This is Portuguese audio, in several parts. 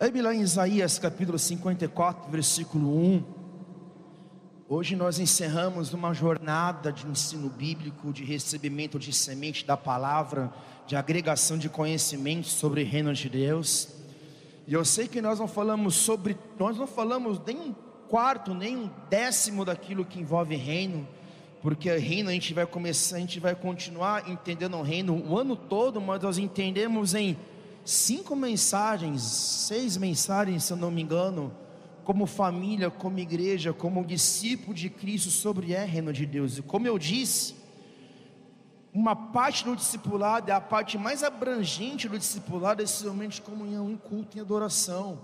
A Bíblia em Isaías capítulo 54, versículo 1. Hoje nós encerramos uma jornada de ensino bíblico, de recebimento de semente da palavra, de agregação de conhecimento sobre o reino de Deus. E eu sei que nós não falamos sobre, nós não falamos nem um quarto, nem um décimo daquilo que envolve reino, porque reino a gente vai começar, a gente vai continuar entendendo o reino o ano todo, mas nós entendemos em cinco mensagens, seis mensagens, se eu não me engano, como família, como igreja, como discípulo de Cristo sobre o reino de Deus. E como eu disse, uma parte do discipulado é a parte mais abrangente do discipulado, é esse momento de comunhão, um culto em adoração,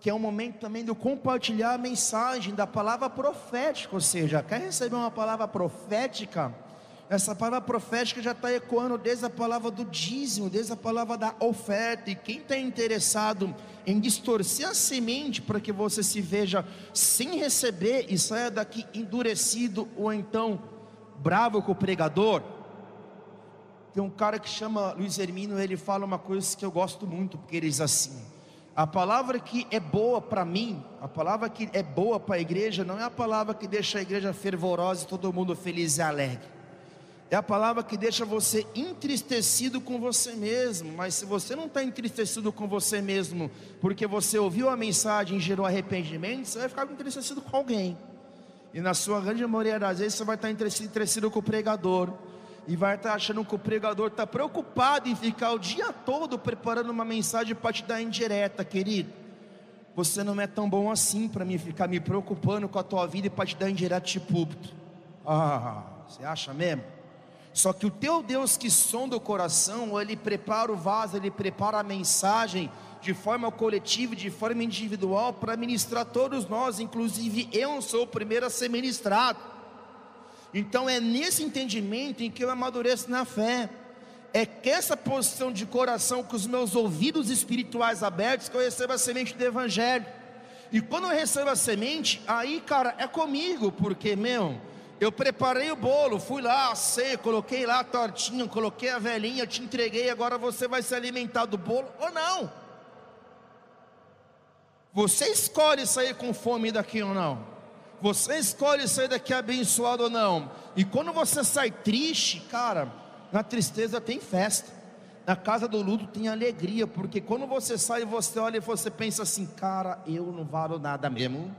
que é um momento também de compartilhar a mensagem da palavra profética, ou seja, quer receber uma palavra profética? Essa palavra profética já está ecoando desde a palavra do dízimo, desde a palavra da oferta. E quem está interessado em distorcer a semente para que você se veja sem receber e saia daqui endurecido ou então bravo com o pregador, tem um cara que chama Luiz Hermino, ele fala uma coisa que eu gosto muito, porque ele diz assim: a palavra que é boa para mim, a palavra que é boa para a igreja, não é a palavra que deixa a igreja fervorosa e todo mundo feliz e alegre. É a palavra que deixa você entristecido com você mesmo. Mas se você não está entristecido com você mesmo, porque você ouviu a mensagem e gerou arrependimento, você vai ficar entristecido com alguém. E na sua grande maioria das vezes você vai estar entristecido com o pregador e vai estar achando que o pregador está preocupado em ficar o dia todo preparando uma mensagem para te dar indireta, querido. Você não é tão bom assim para mim ficar me preocupando com a tua vida e para te dar indireta de púlpito. Ah, você acha mesmo? Só que o teu Deus que sonda o coração, ele prepara o vaso, ele prepara a mensagem de forma coletiva, de forma individual, para ministrar todos nós, inclusive eu sou o primeiro a ser ministrado. Então é nesse entendimento em que eu amadureço na fé. É que essa posição de coração com os meus ouvidos espirituais abertos que eu recebo a semente do evangelho. E quando eu recebo a semente, aí, cara, é comigo, porque, meu, eu preparei o bolo, fui lá, assei, coloquei lá a tortinha, coloquei a velhinha, te entreguei, agora você vai se alimentar do bolo ou não? Você escolhe sair com fome daqui ou não? Você escolhe sair daqui abençoado ou não. E quando você sai triste, cara, na tristeza tem festa. Na casa do luto tem alegria, porque quando você sai, você olha e você pensa assim, cara, eu não valo nada mesmo.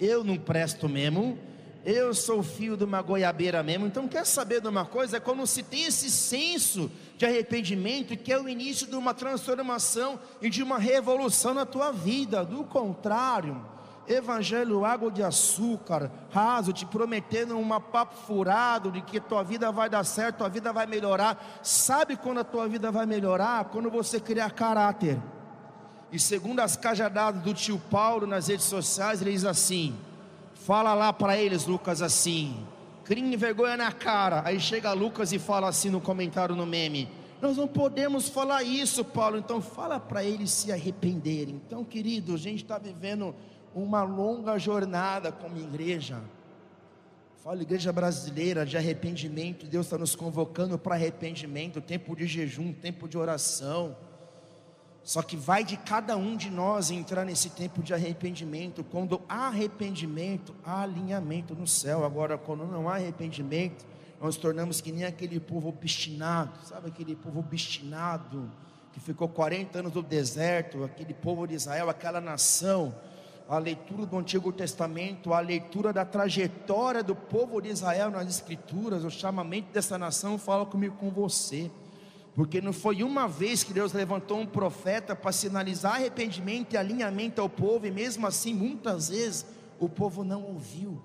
Eu não presto mesmo. Eu sou filho de uma goiabeira mesmo. Então, quer saber de uma coisa? É quando se tem esse senso de arrependimento, que é o início de uma transformação e de uma revolução na tua vida. Do contrário, Evangelho água de açúcar, raso, te prometendo um papo furado de que tua vida vai dar certo, tua vida vai melhorar. Sabe quando a tua vida vai melhorar? Quando você criar caráter. E segundo as cajadadas do tio Paulo nas redes sociais, ele diz assim: fala lá para eles, Lucas, assim, crime vergonha na cara. Aí chega Lucas e fala assim no comentário no meme: nós não podemos falar isso, Paulo. Então fala para eles se arrependerem. Então, querido, a gente está vivendo uma longa jornada como igreja. Fala, igreja brasileira de arrependimento. Deus está nos convocando para arrependimento, tempo de jejum, tempo de oração. Só que vai de cada um de nós entrar nesse tempo de arrependimento. Quando há arrependimento, há alinhamento no céu. Agora, quando não há arrependimento, nós tornamos que nem aquele povo obstinado, sabe aquele povo obstinado que ficou 40 anos no deserto, aquele povo de Israel, aquela nação a leitura do Antigo Testamento, a leitura da trajetória do povo de Israel nas Escrituras, o chamamento dessa nação, fala comigo com você. Porque não foi uma vez que Deus levantou um profeta para sinalizar arrependimento e alinhamento ao povo, e mesmo assim, muitas vezes, o povo não ouviu.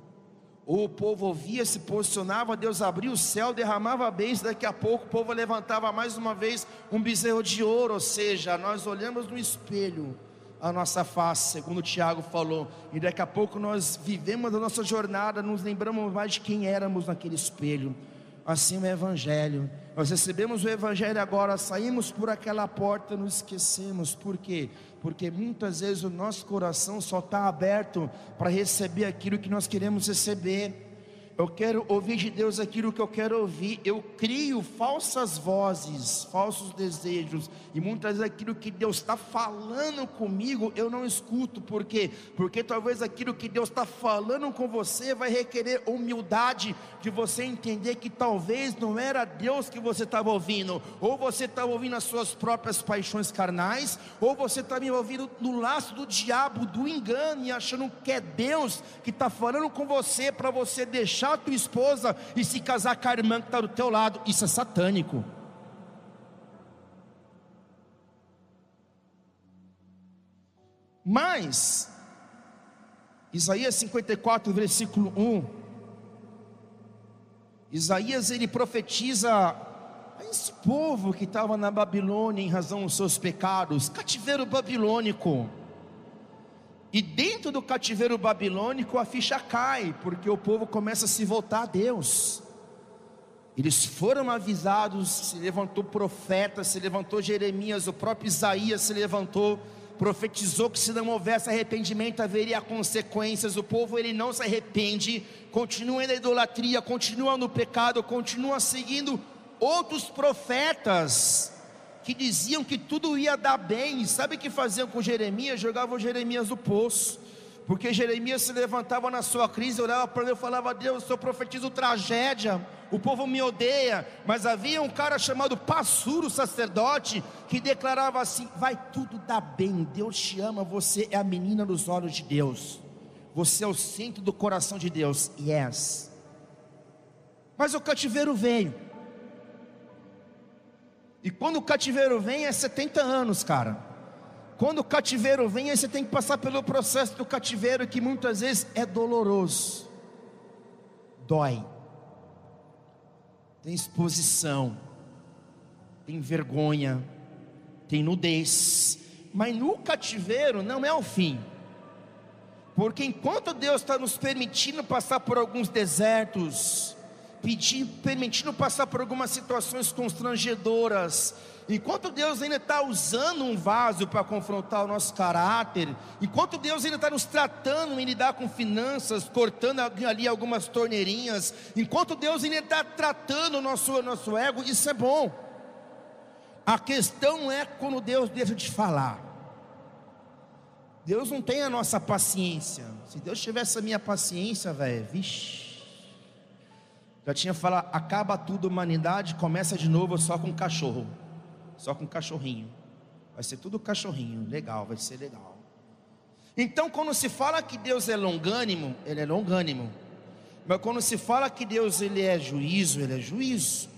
Ou o povo ouvia, se posicionava, Deus abria o céu, derramava bens, daqui a pouco o povo levantava mais uma vez um bezerro de ouro, ou seja, nós olhamos no espelho a nossa face, segundo Tiago falou, e daqui a pouco nós vivemos a nossa jornada, nos lembramos mais de quem éramos naquele espelho. Assim é o Evangelho. Nós recebemos o Evangelho agora, saímos por aquela porta, nos esquecemos. Por quê? Porque muitas vezes o nosso coração só está aberto para receber aquilo que nós queremos receber. Eu quero ouvir de Deus aquilo que eu quero ouvir. Eu crio falsas vozes, falsos desejos. E muitas vezes aquilo que Deus está falando comigo, eu não escuto. Por quê? Porque talvez aquilo que Deus está falando com você vai requerer humildade de você entender que talvez não era Deus que você estava ouvindo. Ou você estava ouvindo as suas próprias paixões carnais, ou você estava envolvido no laço do diabo, do engano, e achando que é Deus que está falando com você para você deixar deixar a tua esposa e se casar com a irmã que está do teu lado, isso é satânico. Mas, Isaías 54, versículo 1, Isaías ele profetiza a esse povo que estava na Babilônia em razão dos seus pecados, cativeiro babilônico. E dentro do cativeiro babilônico a ficha cai, porque o povo começa a se voltar a Deus. Eles foram avisados, se levantou profeta, se levantou Jeremias, o próprio Isaías se levantou, profetizou que se não houvesse arrependimento haveria consequências. O povo ele não se arrepende, continua na idolatria, continua no pecado, continua seguindo outros profetas que diziam que tudo ia dar bem, e sabe o que faziam com Jeremias? Jogavam Jeremias no poço, porque Jeremias se levantava na sua crise, olhava para Deus e falava: Deus, eu profetizo tragédia, o povo me odeia, mas havia um cara chamado Passuro, sacerdote, que declarava assim: vai tudo dar bem, Deus te ama, você é a menina dos olhos de Deus, você é o centro do coração de Deus, yes. Mas o cativeiro veio, e quando o cativeiro vem é 70 anos, cara. Quando o cativeiro vem, aí você tem que passar pelo processo do cativeiro que muitas vezes é doloroso. Dói. Tem exposição. Tem vergonha. Tem nudez. Mas no cativeiro não é o fim. Porque enquanto Deus está nos permitindo passar por alguns desertos, pedindo, permitindo passar por algumas situações constrangedoras. Enquanto Deus ainda está usando um vaso para confrontar o nosso caráter, enquanto Deus ainda está nos tratando em lidar com finanças, cortando ali algumas torneirinhas, enquanto Deus ainda está tratando o nosso, nosso ego, isso é bom. A questão é quando Deus deixa de falar. Deus não tem a nossa paciência. Se Deus tivesse a minha paciência, velho, vixe. Já tinha falado, acaba tudo humanidade, começa de novo só com cachorro. Só com cachorrinho. Vai ser tudo cachorrinho, legal, vai ser legal. Então, quando se fala que Deus é longânimo, ele é longânimo. Mas quando se fala que Deus ele é juízo, ele é juízo.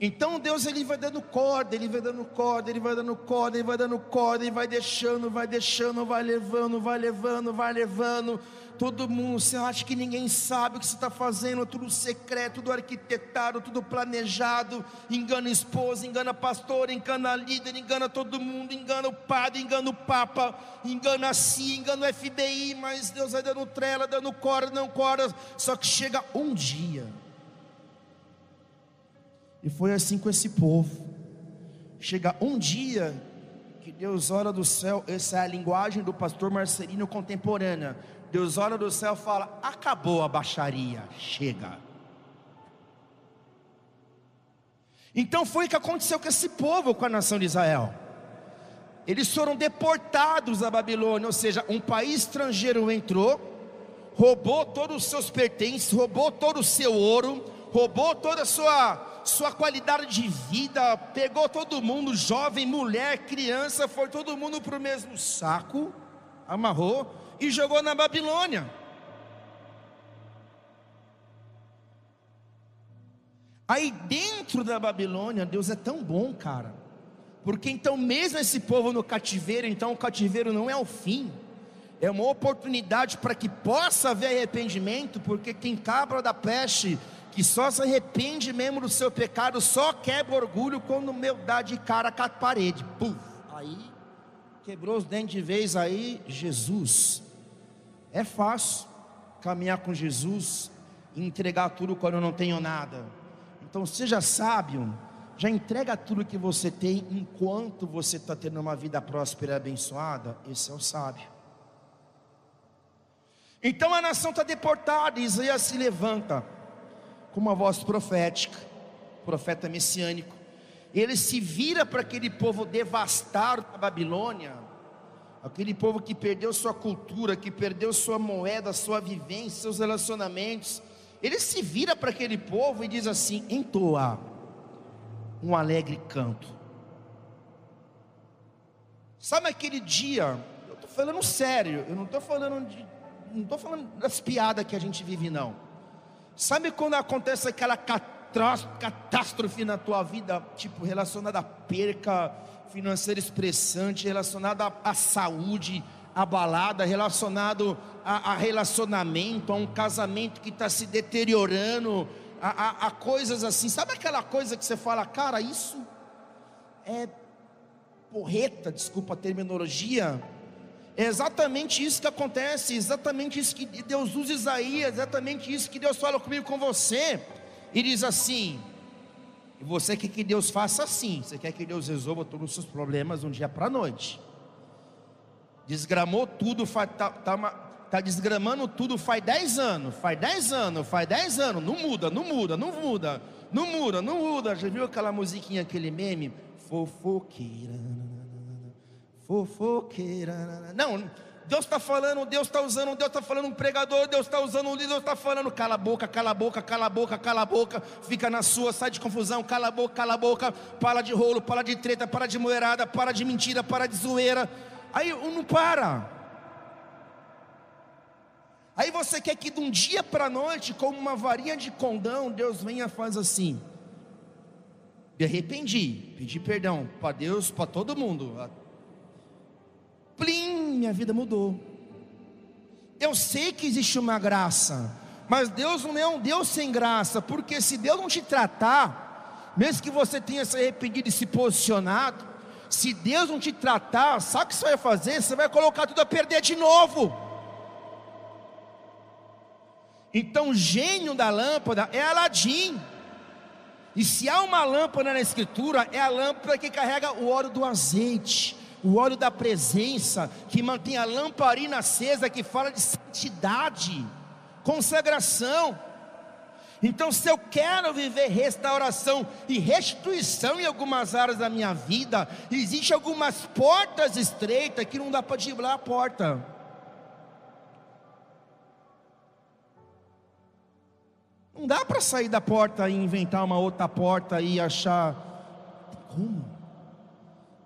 Então Deus ele vai dando corda, ele vai dando corda, ele vai dando corda, ele vai dando corda, ele vai deixando, vai deixando, vai levando, vai levando, vai levando todo mundo, você acha que ninguém sabe o que você está fazendo, tudo secreto, tudo arquitetado, tudo planejado, engana esposa, engana pastor, engana líder, engana todo mundo, engana o padre, engana o papa, engana a si, engana o FBI, mas Deus vai dando trela, dando corda, não corda, só que chega um dia, e foi assim com esse povo, chega um dia, que Deus olha do céu, essa é a linguagem do pastor Marcelino contemporânea. Deus olha do céu e fala: acabou a baixaria, chega. Então foi o que aconteceu com esse povo, com a nação de Israel. Eles foram deportados à Babilônia, ou seja, um país estrangeiro entrou, roubou todos os seus pertences, roubou todo o seu ouro, roubou toda a sua, sua qualidade de vida, pegou todo mundo, jovem, mulher, criança, foi todo mundo para o mesmo saco, amarrou, e jogou na Babilônia. Aí dentro da Babilônia, Deus é tão bom, cara. Porque então, mesmo esse povo no cativeiro, então o cativeiro não é o fim, é uma oportunidade para que possa haver arrependimento, porque quem cabra da peste, que só se arrepende mesmo do seu pecado, só quebra orgulho quando meu dá de cara com a parede. Puf, aí quebrou os dentes de vez aí, Jesus. É fácil caminhar com Jesus e entregar tudo quando eu não tenho nada. Então seja sábio, já entrega tudo que você tem enquanto você está tendo uma vida próspera e abençoada. Esse é o sábio. Então a nação está deportada, Isaías se levanta. com uma voz profética, profeta messiânico. Ele se vira para aquele povo devastado da Babilônia, aquele povo que perdeu sua cultura, que perdeu sua moeda, sua vivência, seus relacionamentos. Ele se vira para aquele povo e diz assim: entoa um alegre canto. Sabe aquele dia? Eu estou falando sério, eu não estou falando de, não estou falando das piadas que a gente vive não. Sabe quando acontece aquela catástrofe na tua vida, tipo relacionada à perca financeira expressante, relacionada à, saúde abalada, relacionado a, a, relacionamento, a um casamento que está se deteriorando, a, a, a coisas assim. Sabe aquela coisa que você fala, cara, isso é porreta, desculpa a terminologia. É exatamente isso que acontece, exatamente isso que Deus usa Isaías, exatamente isso que Deus fala comigo com você. E diz assim: e você quer que Deus faça assim, você quer que Deus resolva todos os seus problemas de um dia para a noite. Desgramou tudo, está tá, tá desgramando tudo faz 10 anos, faz 10 anos, faz 10 anos, não muda, não muda, não muda, não muda, não muda. Já viu aquela musiquinha, aquele meme? Fofoqueira, fofoqueira. Não, Deus está falando, Deus está usando, Deus está falando um pregador, Deus está usando um líder, Deus está falando, cala a boca, cala a boca, cala a boca, cala a boca, fica na sua, sai de confusão, cala a boca, cala a boca, para de rolo, para de treta, para de moerada, para de mentira, para de zoeira. Aí não para. Aí você quer que de um dia para a noite, como uma varinha de condão, Deus venha e faz assim. Me arrependi, pedi perdão para Deus, para todo mundo plim, minha vida mudou. Eu sei que existe uma graça, mas Deus não é um Deus sem graça, porque se Deus não te tratar, mesmo que você tenha se arrependido e se posicionado, se Deus não te tratar, sabe o que você vai fazer? Você vai colocar tudo a perder de novo. Então, o gênio da lâmpada é Aladim. E se há uma lâmpada na Escritura, é a lâmpada que carrega o óleo do azeite o óleo da presença, que mantém a lamparina acesa, que fala de santidade, consagração. Então, se eu quero viver restauração e restituição em algumas áreas da minha vida, existem algumas portas estreitas que não dá para driblar a porta. Não dá para sair da porta e inventar uma outra porta e achar. Como?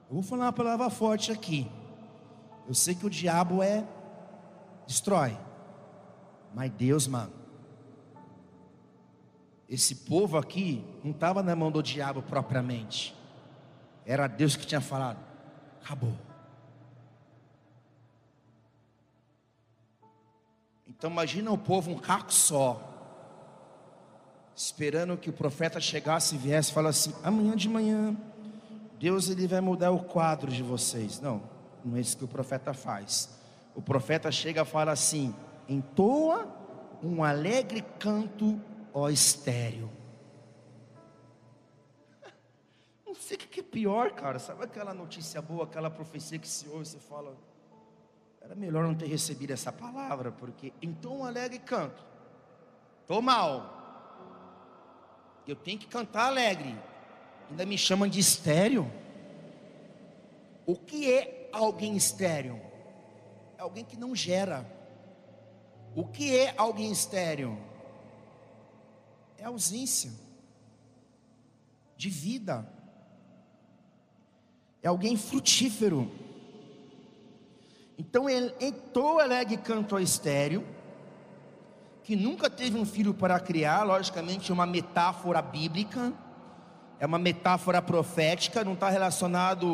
Eu vou falar uma palavra forte aqui. Eu sei que o diabo é destrói. Mas Deus, mano. Esse povo aqui não estava na mão do diabo propriamente. Era Deus que tinha falado. Acabou. Então imagina o povo um caco só. Esperando que o profeta chegasse e viesse e falasse assim: amanhã de manhã Deus ele vai mudar o quadro de vocês. Não, não é isso que o profeta faz. O profeta chega e fala assim: entoa um alegre canto, ó estéreo. Não sei o que é pior, cara. Sabe aquela notícia boa, aquela profecia que se ouve e você fala, era melhor não ter recebido essa palavra, porque então um alegre canto. Estou mal. Eu tenho que cantar alegre. Ainda me chamam de estéreo. O que é alguém estéreo? É alguém que não gera. O que é alguém estéreo? É ausência de vida. É alguém frutífero. Então ele entrou alegre canto estéreo, que nunca teve um filho para criar, logicamente uma metáfora bíblica é uma metáfora profética, não está relacionado.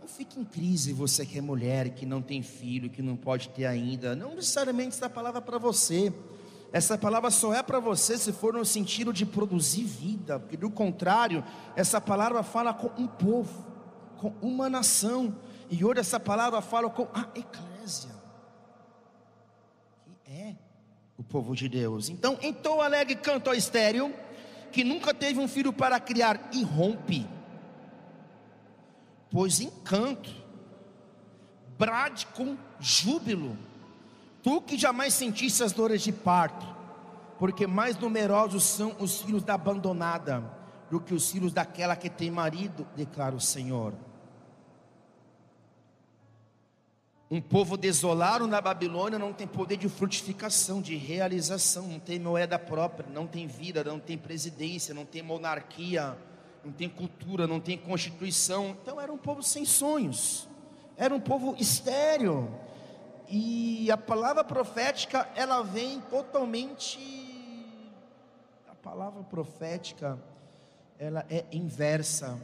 Não fique em crise você que é mulher, que não tem filho, que não pode ter ainda. Não necessariamente essa palavra é para você. Essa palavra só é para você se for no sentido de produzir vida, porque do contrário, essa palavra fala com um povo, com uma nação, e hoje essa palavra fala com a eclésia, que é o povo de Deus. Então, então alegre canto ao estéreo que nunca teve um filho para criar, e rompe, pois encanto, brade com júbilo, tu que jamais sentiste as dores de parto, porque mais numerosos são os filhos da abandonada do que os filhos daquela que tem marido, declara o Senhor. Um povo desolado na Babilônia não tem poder de frutificação, de realização, não tem moeda própria, não tem vida, não tem presidência, não tem monarquia, não tem cultura, não tem constituição. Então era um povo sem sonhos, era um povo estéreo. E a palavra profética, ela vem totalmente. A palavra profética, ela é inversa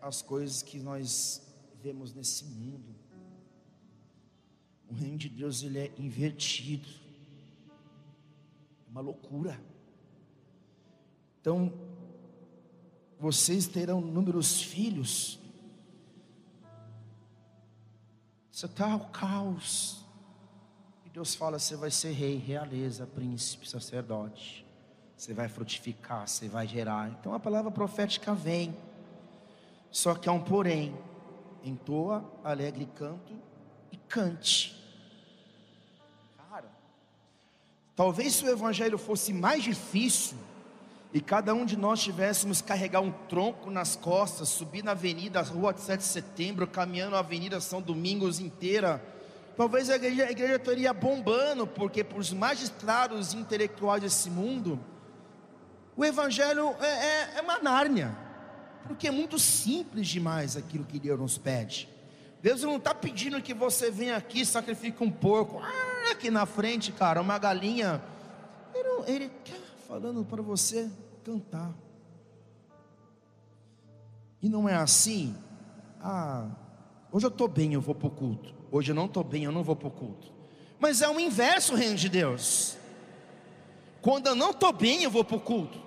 às coisas que nós vemos nesse mundo. Reino de Deus ele é invertido. É uma loucura. Então, vocês terão inúmeros filhos. Você está ao caos. E Deus fala: você vai ser rei, realeza, príncipe, sacerdote. Você vai frutificar, você vai gerar. Então a palavra profética vem. Só que há um porém. Entoa, alegre canto e cante. Talvez se o evangelho fosse mais difícil e cada um de nós tivéssemos carregar um tronco nas costas, subir na avenida, rua 7 de setembro, caminhando a Avenida São Domingos inteira, talvez a igreja, a igreja estaria bombando, porque para os magistrados intelectuais desse mundo, o evangelho é, é, é uma nárnia, porque é muito simples demais aquilo que Deus nos pede. Deus não está pedindo que você venha aqui e sacrifique um porco. Ah, aqui na frente, cara, uma galinha. Ele está falando para você cantar. E não é assim. Ah, hoje eu estou bem, eu vou para o culto. Hoje eu não estou bem, eu não vou para o culto. Mas é o inverso, reino de Deus. Quando eu não estou bem, eu vou para o culto.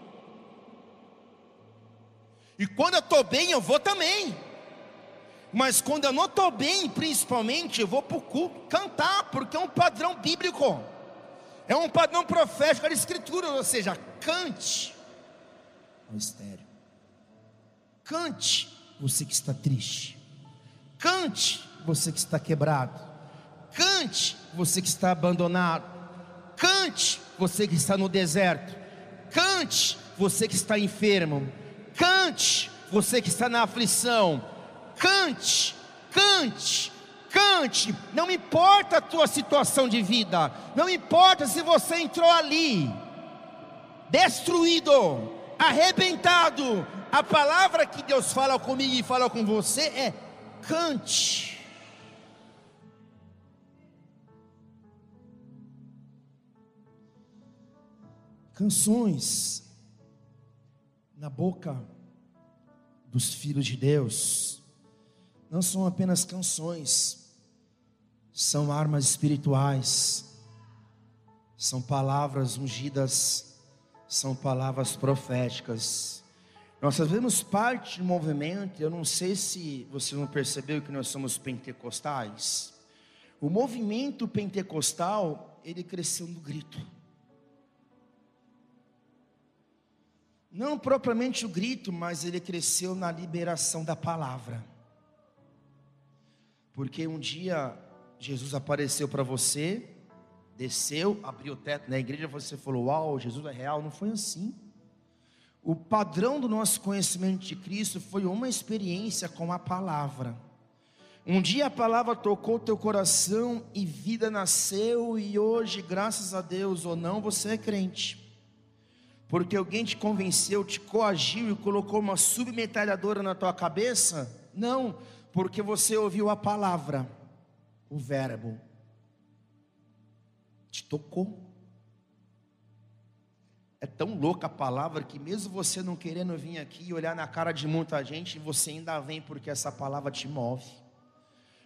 E quando eu estou bem, eu vou também. Mas quando eu não estou bem, principalmente, eu vou para o culto cantar, porque é um padrão bíblico, é um padrão profético da Escritura, ou seja, cante. O estéreo, cante você que está triste, cante você que está quebrado, cante você que está abandonado, cante você que está no deserto, cante você que está enfermo, cante você que está na aflição Cante, cante, cante. Não importa a tua situação de vida, não importa se você entrou ali, destruído, arrebentado. A palavra que Deus fala comigo e fala com você é: cante. Canções na boca dos filhos de Deus não são apenas canções, são armas espirituais, são palavras ungidas, são palavras proféticas. Nós fazemos parte do movimento, eu não sei se você não percebeu que nós somos pentecostais. O movimento pentecostal, ele cresceu no grito. Não propriamente o grito, mas ele cresceu na liberação da palavra. Porque um dia Jesus apareceu para você, desceu, abriu o teto na igreja, você falou: Uau, Jesus é real. Não foi assim. O padrão do nosso conhecimento de Cristo foi uma experiência com a palavra. Um dia a palavra tocou teu coração e vida nasceu, e hoje, graças a Deus ou não, você é crente. Porque alguém te convenceu, te coagiu e colocou uma submetralhadora na tua cabeça? Não, porque você ouviu a palavra, o verbo, te tocou. É tão louca a palavra que, mesmo você não querendo vir aqui e olhar na cara de muita gente, você ainda vem porque essa palavra te move.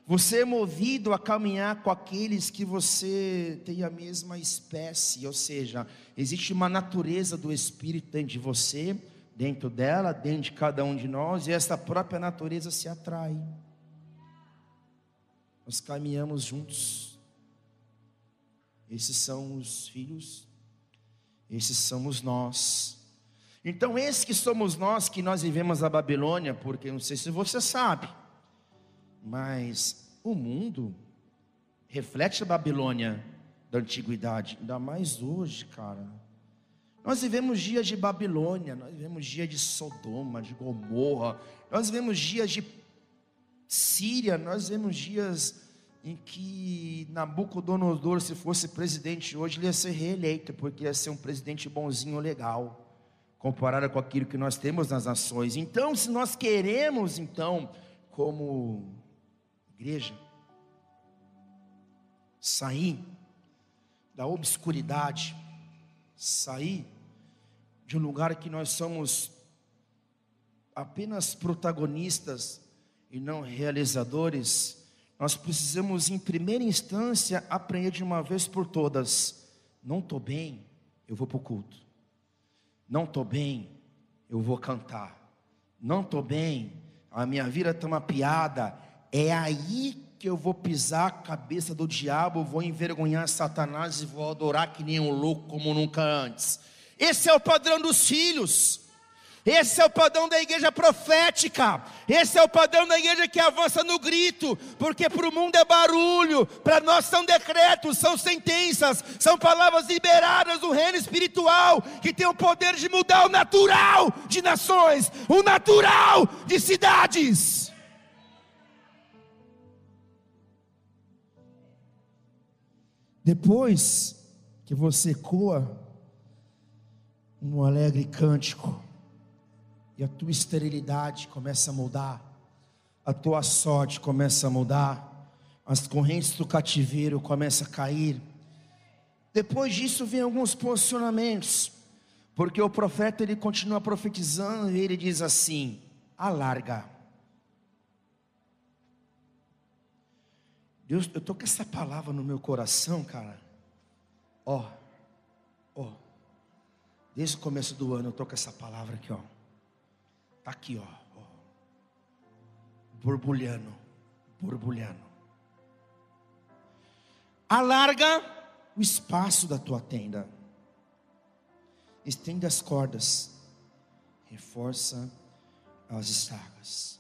Você é movido a caminhar com aqueles que você tem a mesma espécie, ou seja, existe uma natureza do Espírito dentro de você dentro dela, dentro de cada um de nós, e essa própria natureza se atrai. Nós caminhamos juntos. Esses são os filhos, esses somos nós. Então, esses que somos nós, que nós vivemos a Babilônia, porque não sei se você sabe, mas o mundo reflete a Babilônia da antiguidade, ainda mais hoje, cara. Nós vivemos dias de Babilônia, nós vivemos dias de Sodoma, de Gomorra, nós vivemos dias de Síria, nós vivemos dias em que Nabucodonosor, se fosse presidente hoje, ele ia ser reeleito, porque ia ser um presidente bonzinho, legal, comparado com aquilo que nós temos nas nações. Então, se nós queremos, então, como igreja, sair da obscuridade, sair de um lugar que nós somos apenas protagonistas e não realizadores, nós precisamos, em primeira instância, aprender de uma vez por todas: não estou bem, eu vou para o culto, não estou bem, eu vou cantar, não estou bem, a minha vida está uma piada, é aí que eu vou pisar a cabeça do diabo, vou envergonhar Satanás e vou adorar que nem um louco como nunca antes. Esse é o padrão dos filhos. Esse é o padrão da igreja profética. Esse é o padrão da igreja que avança no grito, porque para o mundo é barulho, para nós são decretos, são sentenças, são palavras liberadas do reino espiritual, que tem o poder de mudar o natural de nações, o natural de cidades. Depois que você coa um alegre cântico, e a tua esterilidade começa a mudar, a tua sorte começa a mudar, as correntes do cativeiro começam a cair. Depois disso vem alguns posicionamentos, porque o profeta ele continua profetizando e ele diz assim: alarga. Deus, eu estou com essa palavra no meu coração, cara. Ó, ó. Desde o começo do ano eu estou com essa palavra aqui, ó. Está aqui, ó, ó. Borbulhando, borbulhando. Alarga o espaço da tua tenda. Estende as cordas. Reforça as estacas.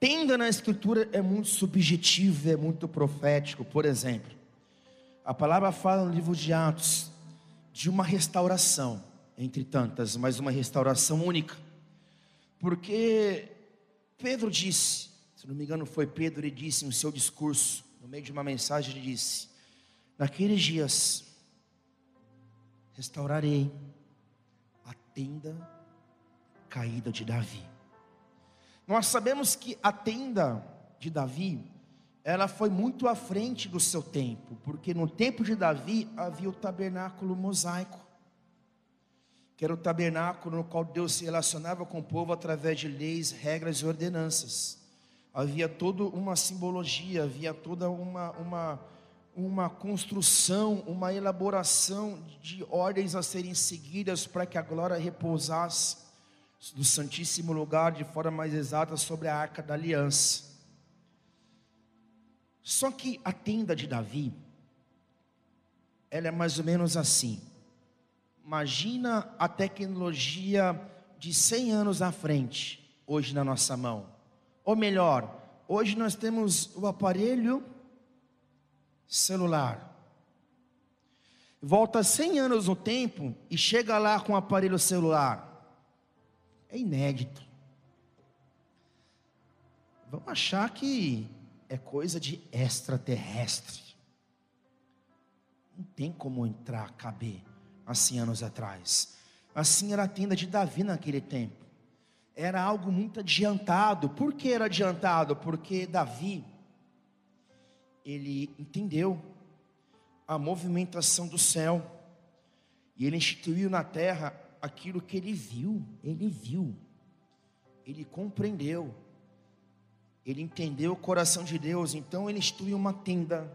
Tenda na escritura é muito subjetivo, é muito profético. Por exemplo, a palavra fala no livro de Atos de uma restauração, entre tantas, mas uma restauração única. Porque Pedro disse, se não me engano foi Pedro, ele disse no seu discurso, no meio de uma mensagem, ele disse: Naqueles dias restaurarei a tenda caída de Davi. Nós sabemos que a tenda de Davi, ela foi muito à frente do seu tempo, porque no tempo de Davi havia o tabernáculo mosaico, que era o tabernáculo no qual Deus se relacionava com o povo através de leis, regras e ordenanças. Havia toda uma simbologia, havia toda uma, uma, uma construção, uma elaboração de ordens a serem seguidas para que a glória repousasse do Santíssimo Lugar de forma mais exata sobre a arca da aliança. Só que a tenda de Davi, ela é mais ou menos assim. Imagina a tecnologia de 100 anos à frente, hoje na nossa mão. Ou melhor, hoje nós temos o aparelho celular. Volta 100 anos no tempo e chega lá com o aparelho celular é inédito. Vamos achar que é coisa de extraterrestre. Não tem como entrar, caber, assim anos atrás. Assim era a tenda de Davi naquele tempo. Era algo muito adiantado. Por que era adiantado? Porque Davi, ele entendeu a movimentação do céu. E ele instituiu na terra aquilo que ele viu, ele viu, ele compreendeu, ele entendeu o coração de Deus, então ele instituiu uma tenda,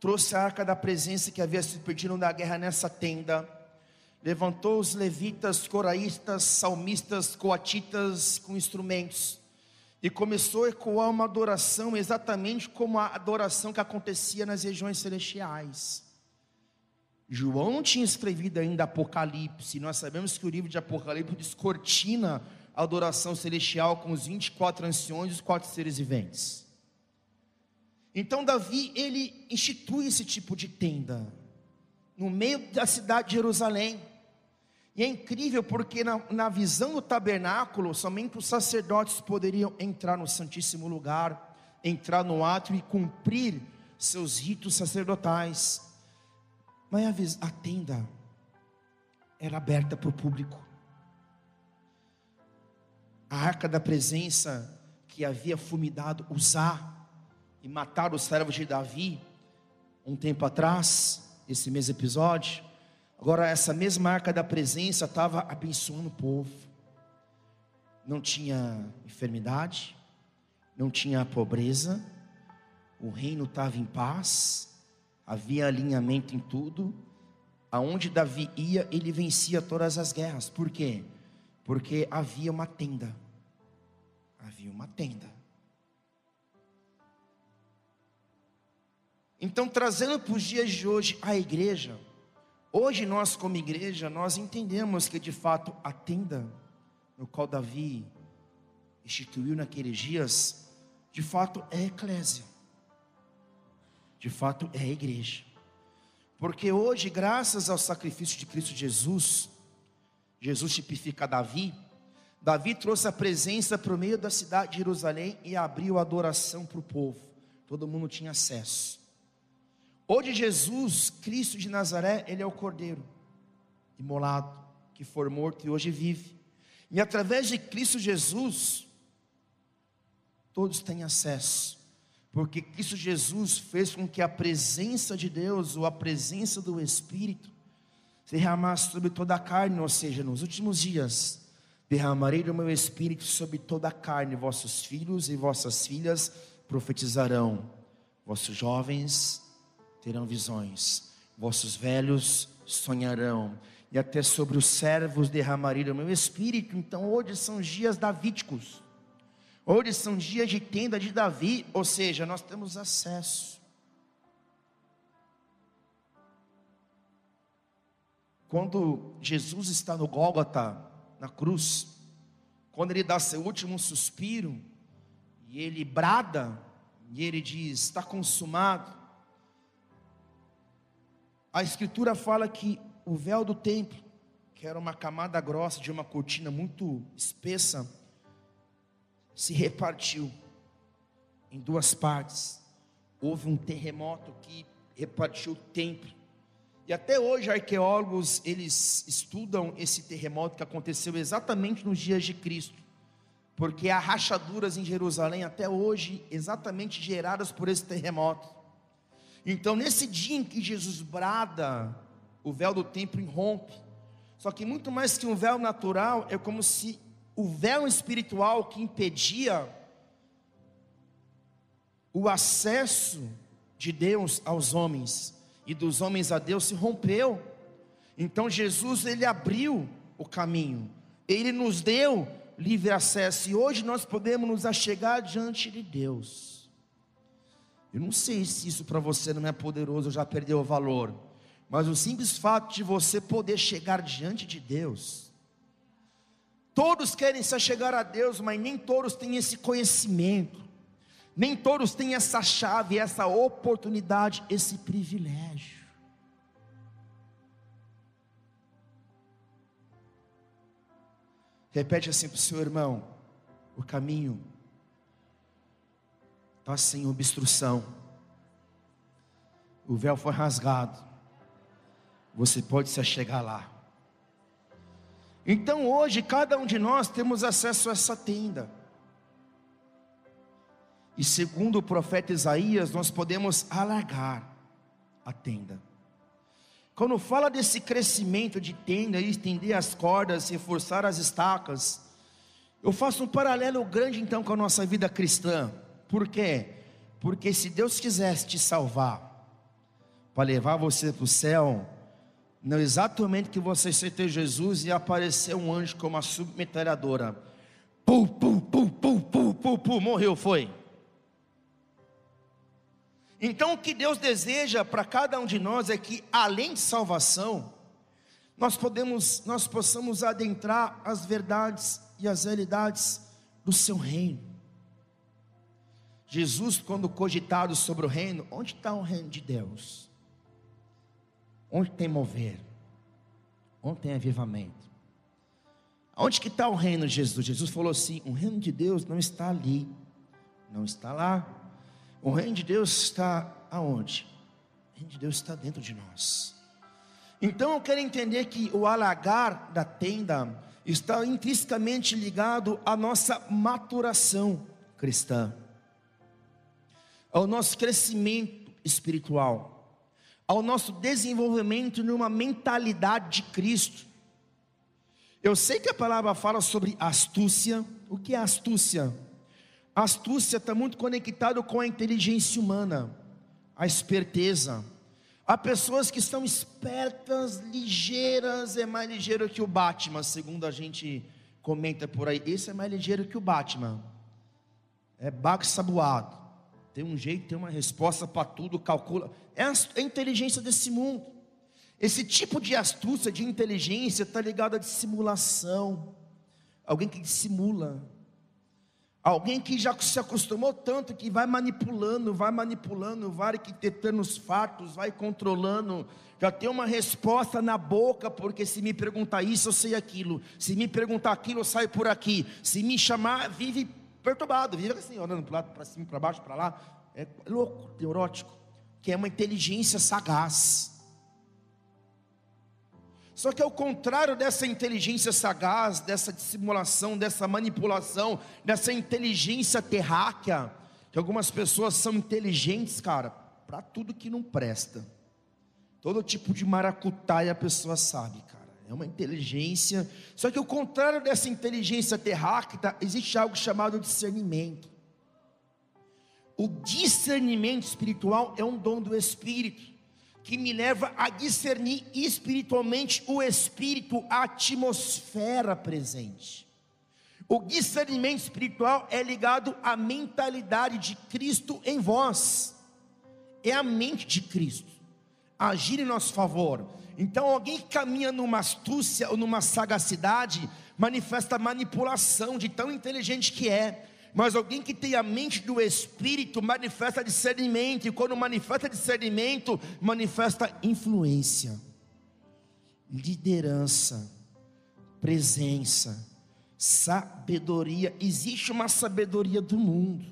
trouxe a arca da presença que havia se perdido na guerra nessa tenda, levantou os levitas, coraístas, salmistas, coatitas com instrumentos, e começou a ecoar uma adoração exatamente como a adoração que acontecia nas regiões celestiais. João tinha escrevido ainda Apocalipse. Nós sabemos que o livro de Apocalipse descortina a adoração celestial com os 24 anciões e os quatro seres viventes. Então Davi, ele institui esse tipo de tenda no meio da cidade de Jerusalém. E é incrível porque na, na visão do tabernáculo, somente os sacerdotes poderiam entrar no Santíssimo Lugar, entrar no átrio e cumprir seus ritos sacerdotais. Mas a, a tenda era aberta para o público. A arca da presença que havia fumidado Uzá e matado os servos de Davi um tempo atrás, esse mesmo episódio, agora essa mesma arca da presença estava abençoando o povo. Não tinha enfermidade, não tinha pobreza, o reino estava em paz, havia alinhamento em tudo. Aonde Davi ia, ele vencia todas as guerras. Por quê? Porque havia uma tenda. Havia uma tenda. Então, trazendo para os dias de hoje a igreja, hoje nós, como igreja, nós entendemos que de fato a tenda no qual Davi instituiu naqueles dias, de fato é eclésia de fato é igreja. Porque hoje, graças ao sacrifício de Cristo Jesus, Jesus tipifica Davi, Davi trouxe a presença para o meio da cidade de Jerusalém e abriu a adoração para o povo. Todo mundo tinha acesso. Hoje Jesus, Cristo de Nazaré, ele é o Cordeiro imolado, que foi morto e hoje vive. E através de Cristo Jesus, todos têm acesso porque Cristo Jesus fez com que a presença de Deus, ou a presença do Espírito, se derramasse sobre toda a carne, ou seja, nos últimos dias, derramarei do meu Espírito sobre toda a carne, vossos filhos e vossas filhas profetizarão, vossos jovens terão visões, vossos velhos sonharão, e até sobre os servos derramarei do meu Espírito. Então, hoje são dias davídicos Hoje são dias de tenda de Davi, ou seja, nós temos acesso. Quando Jesus está no Gólgota, na cruz, quando ele dá seu último suspiro, e ele brada, e ele diz: Está consumado. A Escritura fala que o véu do templo, que era uma camada grossa de uma cortina muito espessa, se repartiu em duas partes. Houve um terremoto que repartiu o templo. E até hoje arqueólogos eles estudam esse terremoto que aconteceu exatamente nos dias de Cristo. Porque há rachaduras em Jerusalém até hoje exatamente geradas por esse terremoto. Então, nesse dia em que Jesus brada, o véu do templo irrompe. Só que muito mais que um véu natural, é como se o véu espiritual que impedia o acesso de Deus aos homens e dos homens a Deus se rompeu. Então Jesus ele abriu o caminho. Ele nos deu livre acesso e hoje nós podemos nos achegar diante de Deus. Eu não sei se isso para você não é poderoso, já perdeu o valor, mas o simples fato de você poder chegar diante de Deus Todos querem se chegar a Deus, mas nem todos têm esse conhecimento, nem todos têm essa chave, essa oportunidade, esse privilégio. Repete assim para o seu irmão: o caminho está sem obstrução, o véu foi rasgado, você pode se chegar lá. Então hoje cada um de nós temos acesso a essa tenda. E segundo o profeta Isaías, nós podemos alargar a tenda. Quando fala desse crescimento de tenda, estender as cordas, reforçar as estacas, eu faço um paralelo grande então com a nossa vida cristã. Por quê? Porque se Deus quisesse te salvar, para levar você para o céu, no exato momento que você aceitou Jesus e apareceu um anjo com uma submetralhadora. Pum, pum, pum, pum, pum, pum, pum, morreu, foi. Então o que Deus deseja para cada um de nós é que além de salvação, nós podemos, nós possamos adentrar as verdades e as realidades do seu reino. Jesus, quando cogitado sobre o reino, onde está o reino de Deus? Onde tem mover? onde tem avivamento? Onde que está o reino de Jesus? Jesus falou assim: o reino de Deus não está ali, não está lá. O reino de Deus está aonde? O reino de Deus está dentro de nós. Então eu quero entender que o alagar da tenda está intrinsecamente ligado à nossa maturação cristã, ao nosso crescimento espiritual, ao nosso desenvolvimento numa mentalidade de Cristo. Eu sei que a palavra fala sobre astúcia. O que é astúcia? Astúcia está muito conectado com a inteligência humana, a esperteza. Há pessoas que são espertas, ligeiras, é mais ligeiro que o Batman, segundo a gente comenta por aí. Esse é mais ligeiro que o Batman. É bago sabuado. Tem um jeito, tem uma resposta para tudo, calcula. É a, é a inteligência desse mundo. Esse tipo de astúcia, de inteligência, está ligado à dissimulação. Alguém que dissimula. Alguém que já se acostumou tanto que vai manipulando, vai manipulando, vai arquitetando os fatos, vai controlando, já tem uma resposta na boca, porque se me perguntar isso, eu sei aquilo, se me perguntar aquilo, eu saio por aqui, se me chamar, vive perturbado, vive assim, olhando para para cima, para baixo, para lá, é louco, neurótico, que é uma inteligência sagaz. Só que ao contrário dessa inteligência sagaz, dessa dissimulação, dessa manipulação, dessa inteligência terráquea, que algumas pessoas são inteligentes, cara, para tudo que não presta. Todo tipo de maracutaia a pessoa sabe, cara. É uma inteligência. Só que ao contrário dessa inteligência terráquea, existe algo chamado discernimento. O discernimento espiritual é um dom do Espírito que me leva a discernir espiritualmente o espírito, a atmosfera presente. O discernimento espiritual é ligado à mentalidade de Cristo em vós. É a mente de Cristo agir em nosso favor. Então, alguém que caminha numa astúcia ou numa sagacidade manifesta manipulação de tão inteligente que é. Mas alguém que tem a mente do Espírito manifesta discernimento, e quando manifesta discernimento, manifesta influência, liderança, presença, sabedoria. Existe uma sabedoria do mundo,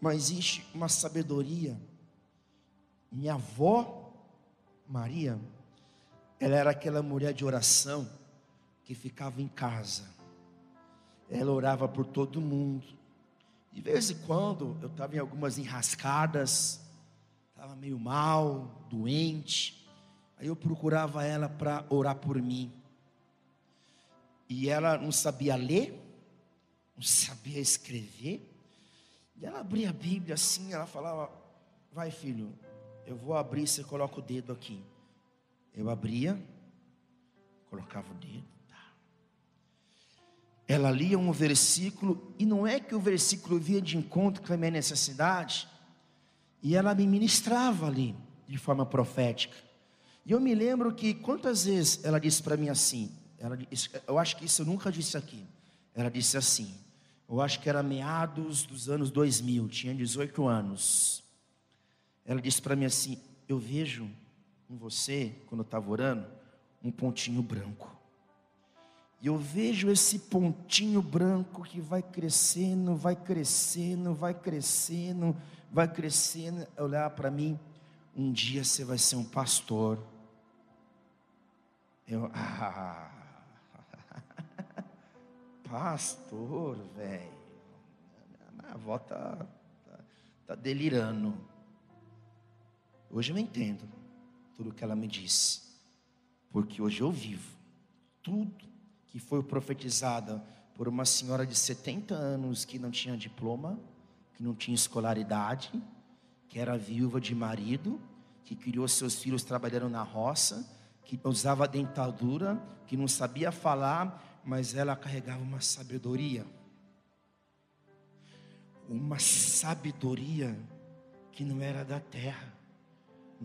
mas existe uma sabedoria. Minha avó, Maria, ela era aquela mulher de oração que ficava em casa ela orava por todo mundo. De vez em quando eu estava em algumas enrascadas, estava meio mal, doente. Aí eu procurava ela para orar por mim. E ela não sabia ler, não sabia escrever. E ela abria a Bíblia assim, ela falava: Vai filho, eu vou abrir, você coloca o dedo aqui. Eu abria, colocava o dedo ela lia um versículo, e não é que o versículo via de encontro com a minha necessidade, e ela me ministrava ali, de forma profética. E eu me lembro que quantas vezes ela disse para mim assim, ela, eu acho que isso eu nunca disse aqui, ela disse assim, eu acho que era meados dos anos 2000, tinha 18 anos. Ela disse para mim assim: Eu vejo em você, quando eu estava orando, um pontinho branco. E eu vejo esse pontinho branco que vai crescendo, vai crescendo, vai crescendo, vai crescendo. Olhar para mim, um dia você vai ser um pastor. Eu, ah, pastor, velho. Minha avó tá, tá, tá delirando. Hoje eu entendo tudo que ela me disse, porque hoje eu vivo tudo que foi profetizada por uma senhora de 70 anos que não tinha diploma, que não tinha escolaridade, que era viúva de marido, que criou seus filhos trabalhando na roça, que usava dentadura, que não sabia falar, mas ela carregava uma sabedoria. Uma sabedoria que não era da terra,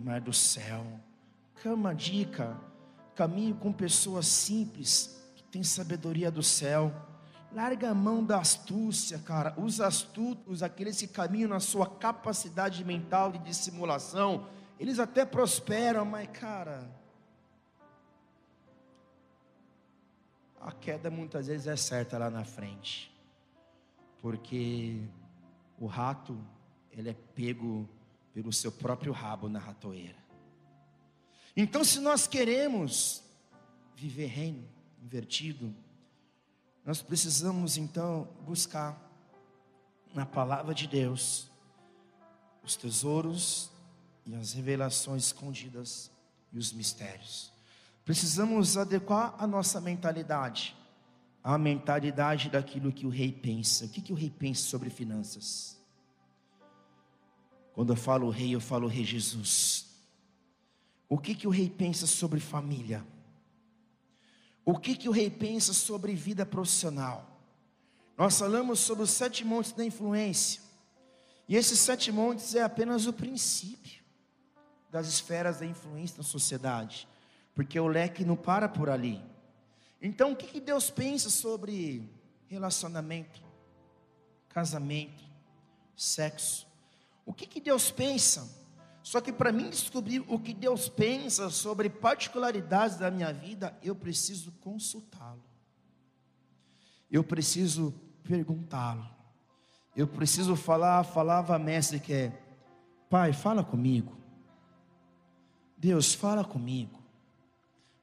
mas do céu. Cama dica, caminho com pessoas simples, tem sabedoria do céu. Larga a mão da astúcia, cara. Os astutos, aqueles que caminham na sua capacidade mental de dissimulação, eles até prosperam, mas, cara, a queda muitas vezes é certa lá na frente, porque o rato, ele é pego pelo seu próprio rabo na ratoeira. Então, se nós queremos viver reino invertido, nós precisamos então buscar na palavra de Deus os tesouros e as revelações escondidas e os mistérios. Precisamos adequar a nossa mentalidade à mentalidade daquilo que o rei pensa. O que, que o rei pensa sobre finanças? Quando eu falo rei, eu falo rei Jesus. O que, que o rei pensa sobre família? O que, que o rei pensa sobre vida profissional? Nós falamos sobre os sete montes da influência. E esses sete montes é apenas o princípio das esferas da influência na sociedade, porque o leque não para por ali. Então, o que, que Deus pensa sobre relacionamento, casamento, sexo? O que, que Deus pensa? Só que para mim descobrir o que Deus pensa sobre particularidades da minha vida, eu preciso consultá-lo. Eu preciso perguntá-lo. Eu preciso falar, falava a mestre que é, Pai, fala comigo. Deus, fala comigo.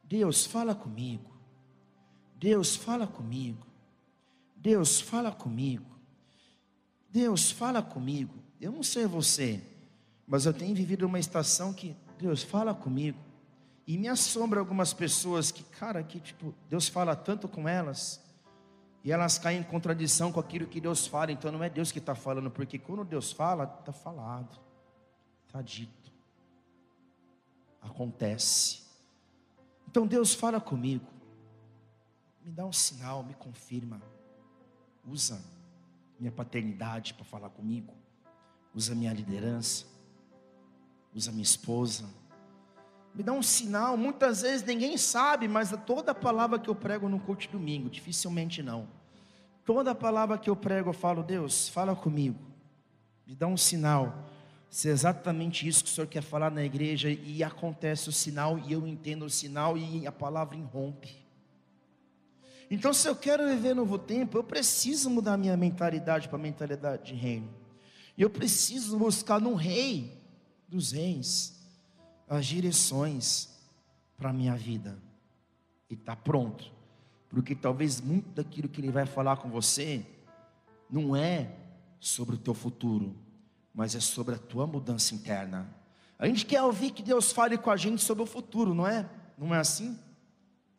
Deus, fala comigo. Deus, fala comigo. Deus, fala comigo. Deus, fala comigo. Eu não sei você, mas eu tenho vivido uma estação que Deus fala comigo. E me assombra algumas pessoas que, cara, que tipo, Deus fala tanto com elas, e elas caem em contradição com aquilo que Deus fala, então não é Deus que está falando, porque quando Deus fala, está falado, está dito, acontece. Então Deus fala comigo, me dá um sinal, me confirma, usa minha paternidade para falar comigo, usa minha liderança, usa minha esposa, me dá um sinal. Muitas vezes ninguém sabe, mas toda palavra que eu prego no culto de domingo, dificilmente não. Toda palavra que eu prego, eu falo, Deus, fala comigo, me dá um sinal. Se é exatamente isso que o Senhor quer falar na igreja, e acontece o sinal, e eu entendo o sinal, e a palavra irrompe. Então, se eu quero viver novo tempo, eu preciso mudar minha mentalidade para a mentalidade de reino. E eu preciso buscar no rei dos reis as direções para a minha vida. E está pronto. Porque talvez muito daquilo que ele vai falar com você não é sobre o teu futuro, mas é sobre a tua mudança interna. A gente quer ouvir que Deus fale com a gente sobre o futuro, não é? Não é assim?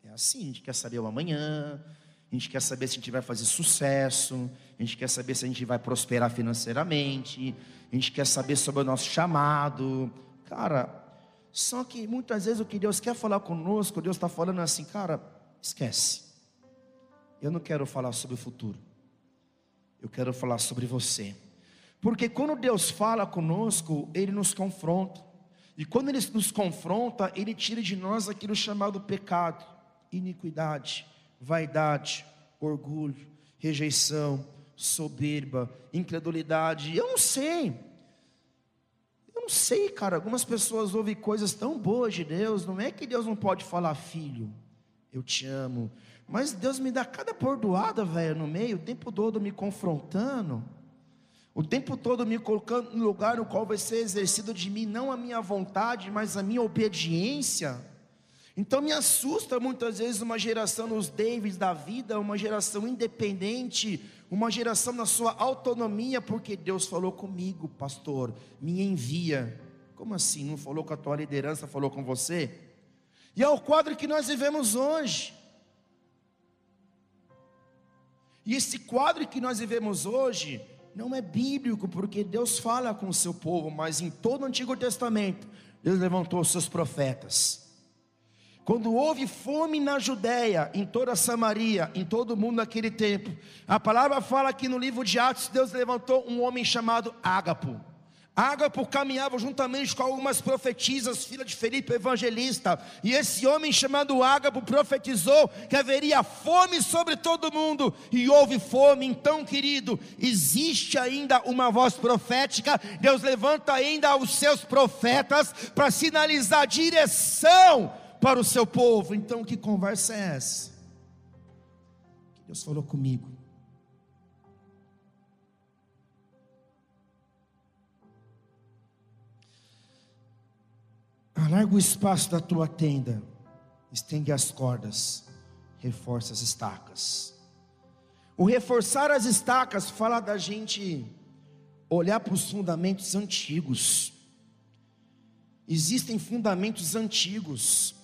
É assim, a gente quer saber o amanhã, a gente quer saber se a gente vai fazer sucesso, a gente quer saber se a gente vai prosperar financeiramente, a gente quer saber sobre o nosso chamado. Cara, só que muitas vezes o que Deus quer falar conosco, Deus está falando assim, cara, esquece. Eu não quero falar sobre o futuro, eu quero falar sobre você. Porque quando Deus fala conosco, Ele nos confronta. E quando Ele nos confronta, Ele tira de nós aquilo chamado pecado, iniquidade, vaidade, orgulho, rejeição, soberba, incredulidade. Eu não sei. Eu não sei, cara. Algumas pessoas ouvem coisas tão boas de Deus. Não é que Deus não pode falar, filho, eu te amo. Mas Deus me dá cada pordoada, velho, no meio, o tempo todo me confrontando. O tempo todo me colocando no lugar no qual vai ser exercido de mim não a minha vontade, mas a minha obediência. Então me assusta muitas vezes uma geração nos Davids da vida, uma geração independente, uma geração na sua autonomia, porque Deus falou comigo, pastor, me envia. Como assim? Não falou com a tua liderança, falou com você? E é o quadro que nós vivemos hoje. E esse quadro que nós vivemos hoje não é bíblico, porque Deus fala com o seu povo, mas em todo o Antigo Testamento, Deus levantou os seus profetas. Quando houve fome na Judéia, em toda Samaria, em todo o mundo naquele tempo, a palavra fala que no livro de Atos, Deus levantou um homem chamado Ágapo. Ágapo caminhava juntamente com algumas profetisas, filha de Felipe evangelista, e esse homem chamado Ágapo profetizou que haveria fome sobre todo mundo, e houve fome. Então, querido, existe ainda uma voz profética, Deus levanta ainda os seus profetas para sinalizar direção para o seu povo. Então, que conversa é essa? Deus falou comigo. Alarga o espaço da tua tenda, estende as cordas, reforça as estacas. O reforçar as estacas fala da gente olhar para os fundamentos antigos. Existem fundamentos antigos.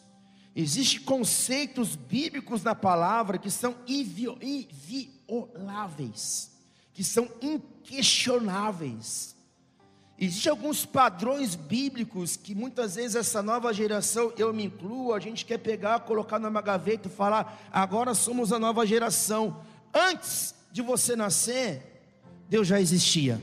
Existem conceitos bíblicos na palavra que são invioláveis, que são inquestionáveis. Existem alguns padrões bíblicos que muitas vezes essa nova geração, eu me incluo, a gente quer pegar, colocar numa gaveta e falar: agora somos a nova geração. Antes de você nascer, Deus já existia.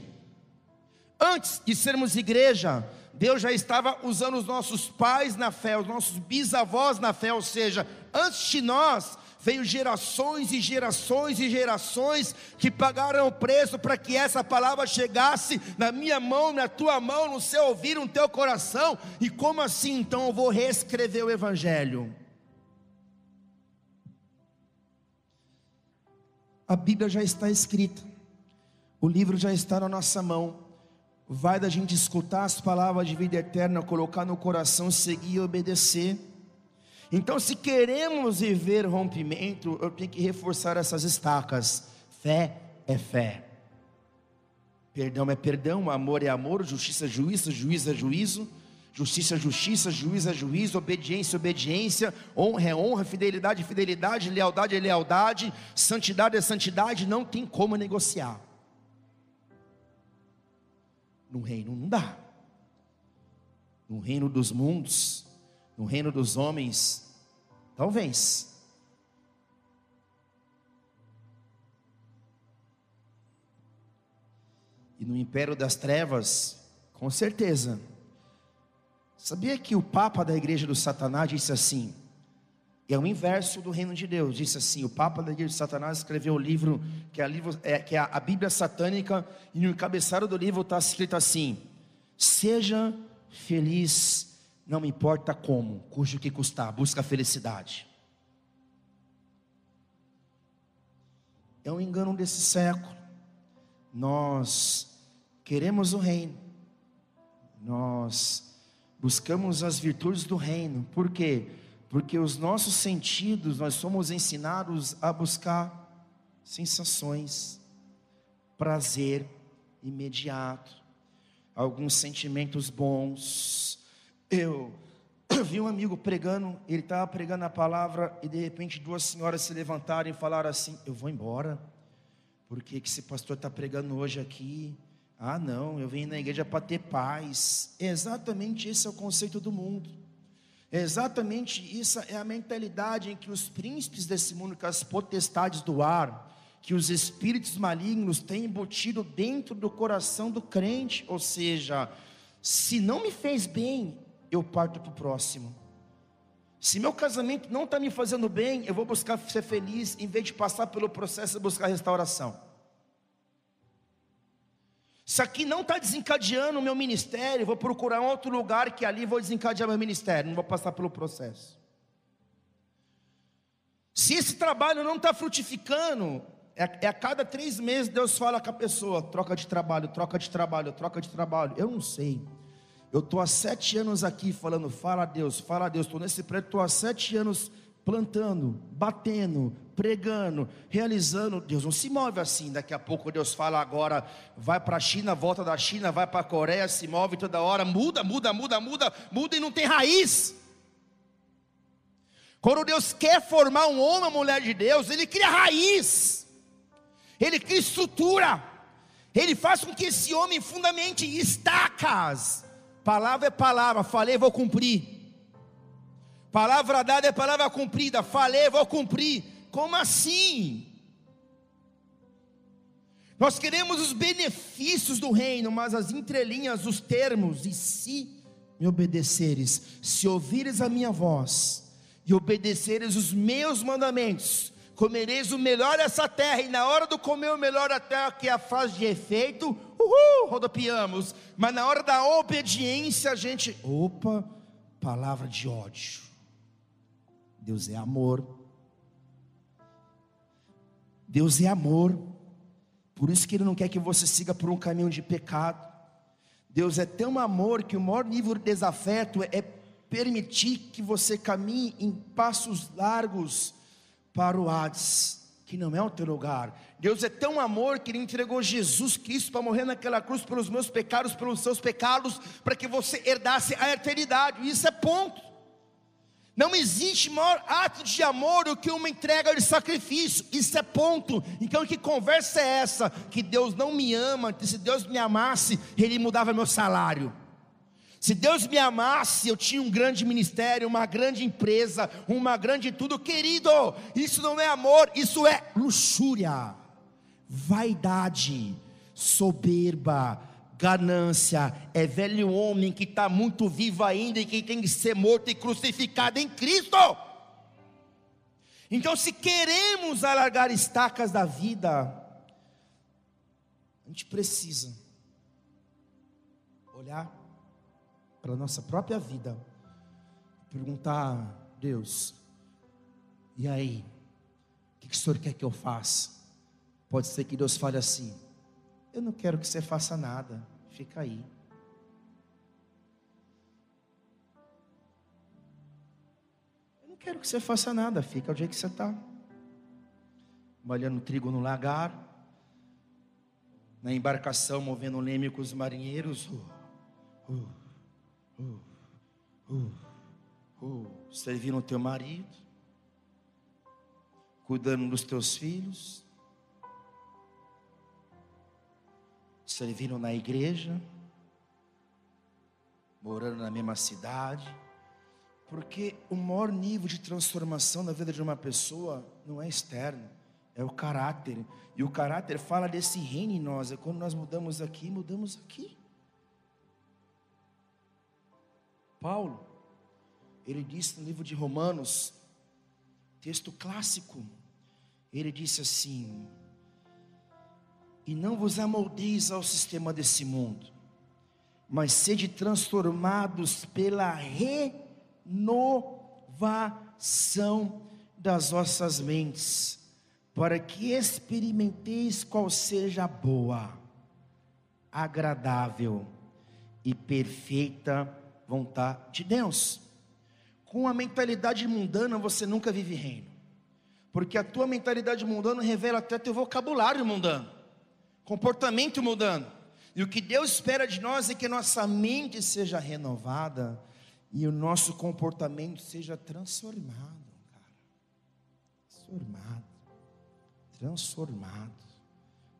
Antes de sermos igreja, Deus já estava usando os nossos pais na fé, os nossos bisavós na fé, ou seja, antes de nós, veio gerações e gerações e gerações que pagaram o preço para que essa palavra chegasse na minha mão, na tua mão, no seu ouvido, no teu coração. E como assim então eu vou reescrever o Evangelho? A Bíblia já está escrita, o livro já está na nossa mão. Vai da gente escutar as palavras de vida eterna, colocar no coração, seguir e obedecer. Então, se queremos viver rompimento, eu tenho que reforçar essas estacas. Fé é fé. Perdão é perdão, amor é amor, justiça é juízo, juízo é juízo, justiça é justiça, juízo é juízo, obediência é obediência, honra é honra, fidelidade é fidelidade, lealdade é lealdade, santidade é santidade, não tem como negociar. No reino não dá. No reino dos mundos, no reino dos homens, talvez. E no império das trevas, com certeza. Sabia que o Papa da igreja do Satanás disse assim? É o inverso do reino de Deus. Disse assim: o Papa da igreja de Satanás escreveu o livro que é, livro, é, que é a Bíblia Satânica, e no encabeçado do livro está escrito assim: Seja feliz não importa como, cujo que custar, busca a felicidade. É um engano desse século. Nós queremos o reino, nós buscamos as virtudes do reino, por quê? Porque os nossos sentidos, nós somos ensinados a buscar sensações, prazer imediato, alguns sentimentos bons, eu vi um amigo pregando, ele estava pregando a palavra e de repente duas senhoras se levantaram e falaram assim: Eu vou embora, porque que esse pastor está pregando hoje aqui? Ah, não, eu vim na igreja para ter paz. exatamente esse é o conceito do mundo. Exatamente isso é a mentalidade em que os príncipes desse mundo, que as potestades do ar, que os espíritos malignos têm embutido dentro do coração do crente, ou seja, se não me fez bem, eu parto para o próximo. Se meu casamento não está me fazendo bem, eu vou buscar ser feliz, em vez de passar pelo processo de buscar restauração. Se aqui não está desencadeando o meu ministério, vou procurar um outro lugar que ali vou desencadear meu ministério, não vou passar pelo processo. Se esse trabalho não está frutificando, é, é, a cada três meses Deus fala com a pessoa: troca de trabalho, troca de trabalho, troca de trabalho. Eu não sei. Eu estou há sete anos aqui falando, fala a Deus, fala a Deus. Estou nesse prédio, estou há sete anos plantando, batendo, pregando, realizando. Deus não se move assim. Daqui a pouco Deus fala agora, vai para a China, volta da China, vai para a Coreia, se move toda hora, muda, muda, muda, muda, muda e não tem raiz. Quando Deus quer formar um homem ou mulher de Deus, Ele cria raiz, Ele cria estrutura, Ele faz com que esse homem fundamente estacas Palavra é palavra, falei, vou cumprir. Palavra dada é palavra cumprida, falei, vou cumprir. Como assim? Nós queremos os benefícios do reino, mas as entrelinhas, os termos, e se me obedeceres, se ouvires a minha voz e obedeceres os meus mandamentos, comereis o melhor dessa terra, e na hora do comer o melhor da terra, que é a frase de efeito, uhul, rodopiamos, mas na hora da obediência a gente, opa, palavra de ódio. Deus é amor. Deus é amor, por isso que Ele não quer que você siga por um caminho de pecado. Deus é tão amor que o maior nível de desafeto é permitir que você caminhe em passos largos para o Hades que não é o teu lugar. Deus é tão amor que Ele entregou Jesus Cristo para morrer naquela cruz pelos meus pecados, pelos seus pecados, para que você herdasse a eternidade. Isso é ponto. Não existe maior ato de amor do que uma entrega de sacrifício. Isso é ponto. Então, que conversa é essa? Que Deus não me ama, que se Deus me amasse, Ele mudava meu salário. Se Deus me amasse, eu tinha um grande ministério, uma grande empresa, uma grande tudo, querido. Isso não é amor, isso é luxúria, vaidade, soberba, ganância. É velho homem que está muito vivo ainda e que tem que ser morto e crucificado em Cristo. Então, se queremos alargar estacas da vida, a gente precisa olhar para a nossa própria vida, perguntar, Deus, e aí? O que, que o Senhor quer que eu faça? Pode ser que Deus fale assim: Eu não quero que você faça nada, fica aí. Eu não quero que você faça nada, fica o jeito que você está. Malhando trigo no lagar, na embarcação movendo leme com os marinheiros. Uh, uh uh, uh, uh, servindo o teu marido, cuidando dos teus filhos, servindo na igreja, morando na mesma cidade, porque o maior nível de transformação na vida de uma pessoa não é externo, é o caráter. E o caráter fala desse reino em nós. É quando nós mudamos aqui, mudamos aqui. Paulo, ele disse no livro de Romanos, texto clássico, ele disse assim: E não vos amoldeis ao sistema desse mundo, mas sede transformados pela renovação das vossas mentes, para que experimenteis qual seja a boa, agradável e perfeita vontade de Deus. Com a mentalidade mundana você nunca vive reino. Porque a tua mentalidade mundana revela até teu vocabulário mundano, comportamento mundano. E o que Deus espera de nós é que nossa mente seja renovada e o nosso comportamento seja transformado, cara. Transformado. Transformado.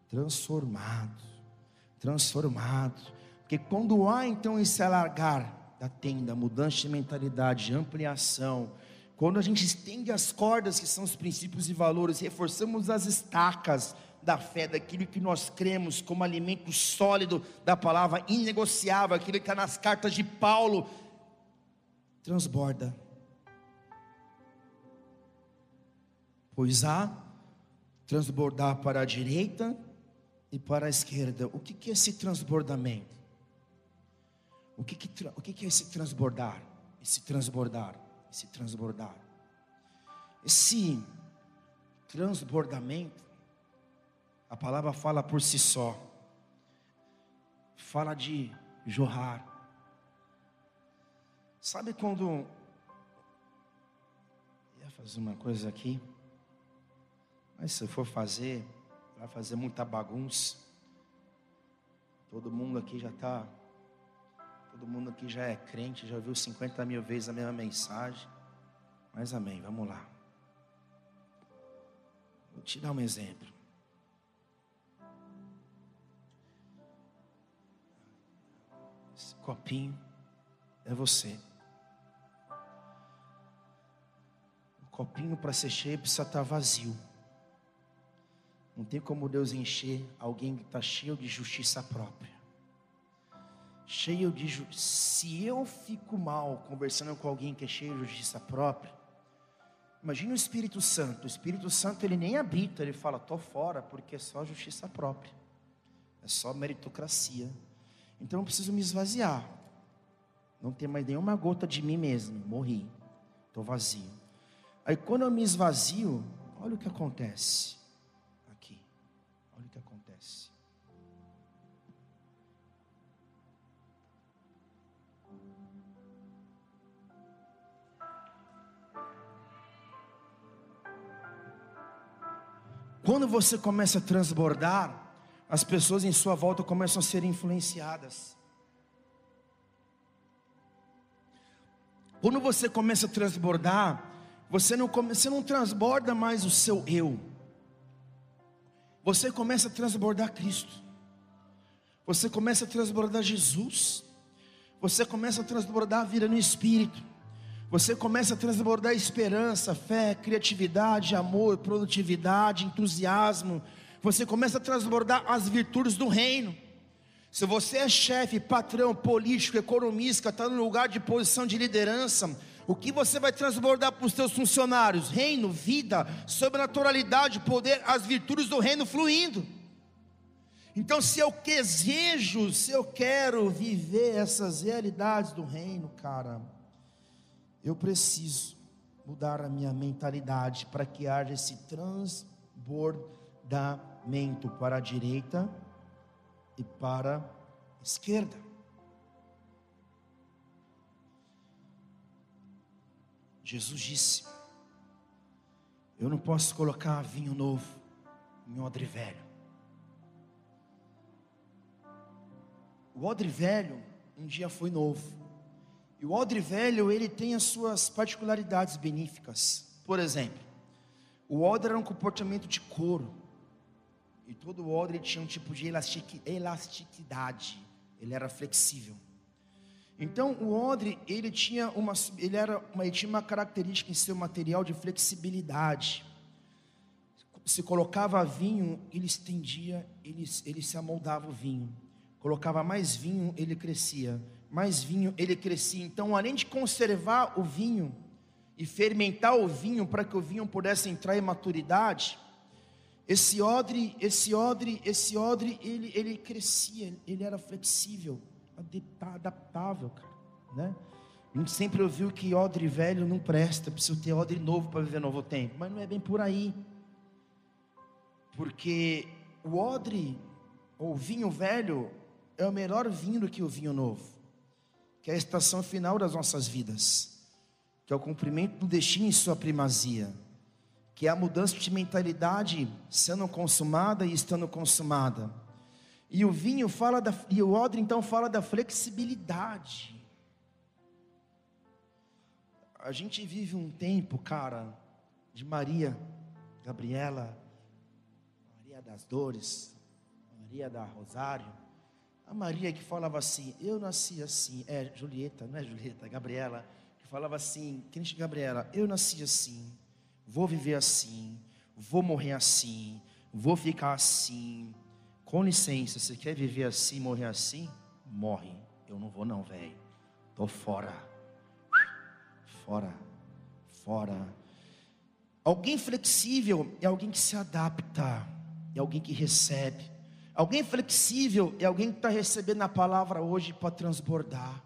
Transformado. Transformado. Porque quando há então esse alargar da tenda, mudança de mentalidade, ampliação. Quando a gente estende as cordas, que são os princípios e valores, reforçamos as estacas da fé, daquilo que nós cremos como alimento sólido da palavra, inegociável, aquilo que está nas cartas de Paulo, transborda. Pois há transbordar para a direita e para a esquerda. O que é esse transbordamento? O que, que, o que, que é esse transbordar? Esse transbordar, esse transbordar. Esse transbordamento, a palavra fala por si só. Fala de jorrar. Sabe quando ia fazer uma coisa aqui, mas se for fazer, vai fazer muita bagunça. Todo mundo aqui já está Todo mundo aqui já é crente, já ouviu 50 mil vezes a mesma mensagem. Mas amém, vamos lá. Vou te dar um exemplo. Esse copinho é você. O copinho para ser cheio precisa estar vazio. Não tem como Deus encher alguém que está cheio de justiça própria cheio de justiça. Se eu fico mal conversando com alguém que é cheio de justiça própria, imagine o Espírito Santo. O Espírito Santo ele nem habita, ele fala, tô fora, porque é só justiça própria, é só meritocracia. Então eu preciso me esvaziar. Não tem mais nenhuma gota de mim mesmo. Morri. Estou vazio. Aí quando eu me esvazio, olha o que acontece. Aqui. Olha o que acontece. Quando você começa a transbordar, as pessoas em sua volta começam a ser influenciadas. Quando você começa a transbordar, você não, você não transborda mais o seu eu, você começa a transbordar Cristo, você começa a transbordar Jesus, você começa a transbordar a vida no Espírito, você começa a transbordar esperança, fé, criatividade, amor, produtividade, entusiasmo, você começa a transbordar as virtudes do reino. Se você é chefe, patrão, político, economista, está no lugar de posição de liderança, o que você vai transbordar para os seus funcionários? Reino, vida, sobrenaturalidade, poder, as virtudes do reino fluindo. Então, se eu desejo, se eu quero viver essas realidades do reino, cara, eu preciso mudar a minha mentalidade para que haja esse transbordamento para a direita e para a esquerda. Jesus disse: Eu não posso colocar vinho novo em odre velho. O odre velho um dia foi novo. E o odre velho, ele tem as suas particularidades benéficas. Por exemplo, o odre era um comportamento de couro. E todo o odre tinha um tipo de elasticidade. Ele era flexível. Então o odre ele tinha uma ele era uma, ele tinha uma característica em seu material de flexibilidade. Se colocava vinho, ele estendia, ele, ele se amoldava o vinho. Colocava mais vinho, ele crescia. Mais vinho, ele crescia. Então, além de conservar o vinho e fermentar o vinho para que o vinho pudesse entrar em maturidade, esse odre, esse odre, esse odre, ele, ele crescia, ele era flexível adaptável, cara, né? A gente sempre ouviu que odre velho não presta, precisa ter odre novo para viver novo tempo, mas não é bem por aí. Porque o odre, ou vinho velho, é o melhor vinho do que o vinho novo, que é a estação final das nossas vidas, que é o cumprimento do destino em sua primazia, que é a mudança de mentalidade sendo consumada e estando consumada e o vinho fala da, e o odre então fala da flexibilidade. A gente vive um tempo, cara, de Maria, Gabriela, Maria das Dores, Maria da Rosário. A Maria que falava assim, eu nasci assim, é Julieta, não é Julieta, é Gabriela, que falava assim, quem Gabriela, eu nasci assim, vou viver assim, vou morrer assim, vou ficar assim, com licença, você quer viver assim, morrer assim? Morre. Eu não vou não, velho. Tô fora. Fora. Fora. Alguém flexível é alguém que se adapta, é alguém que recebe. Alguém flexível é alguém que está recebendo a palavra hoje para transbordar.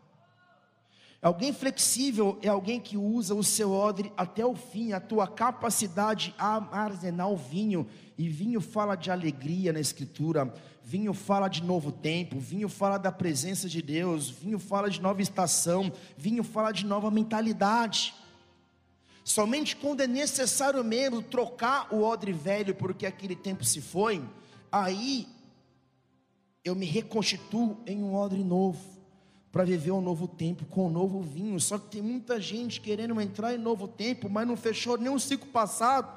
Alguém flexível é alguém que usa o seu odre até o fim, a tua capacidade a armazenar o vinho. E vinho fala de alegria na Escritura, vinho fala de novo tempo, vinho fala da presença de Deus, vinho fala de nova estação, vinho fala de nova mentalidade. Somente quando é necessário mesmo trocar o odre velho, porque aquele tempo se foi, aí eu me reconstituo em um odre novo para viver um novo tempo com um novo vinho. Só que tem muita gente querendo entrar em novo tempo, mas não fechou nem o ciclo passado.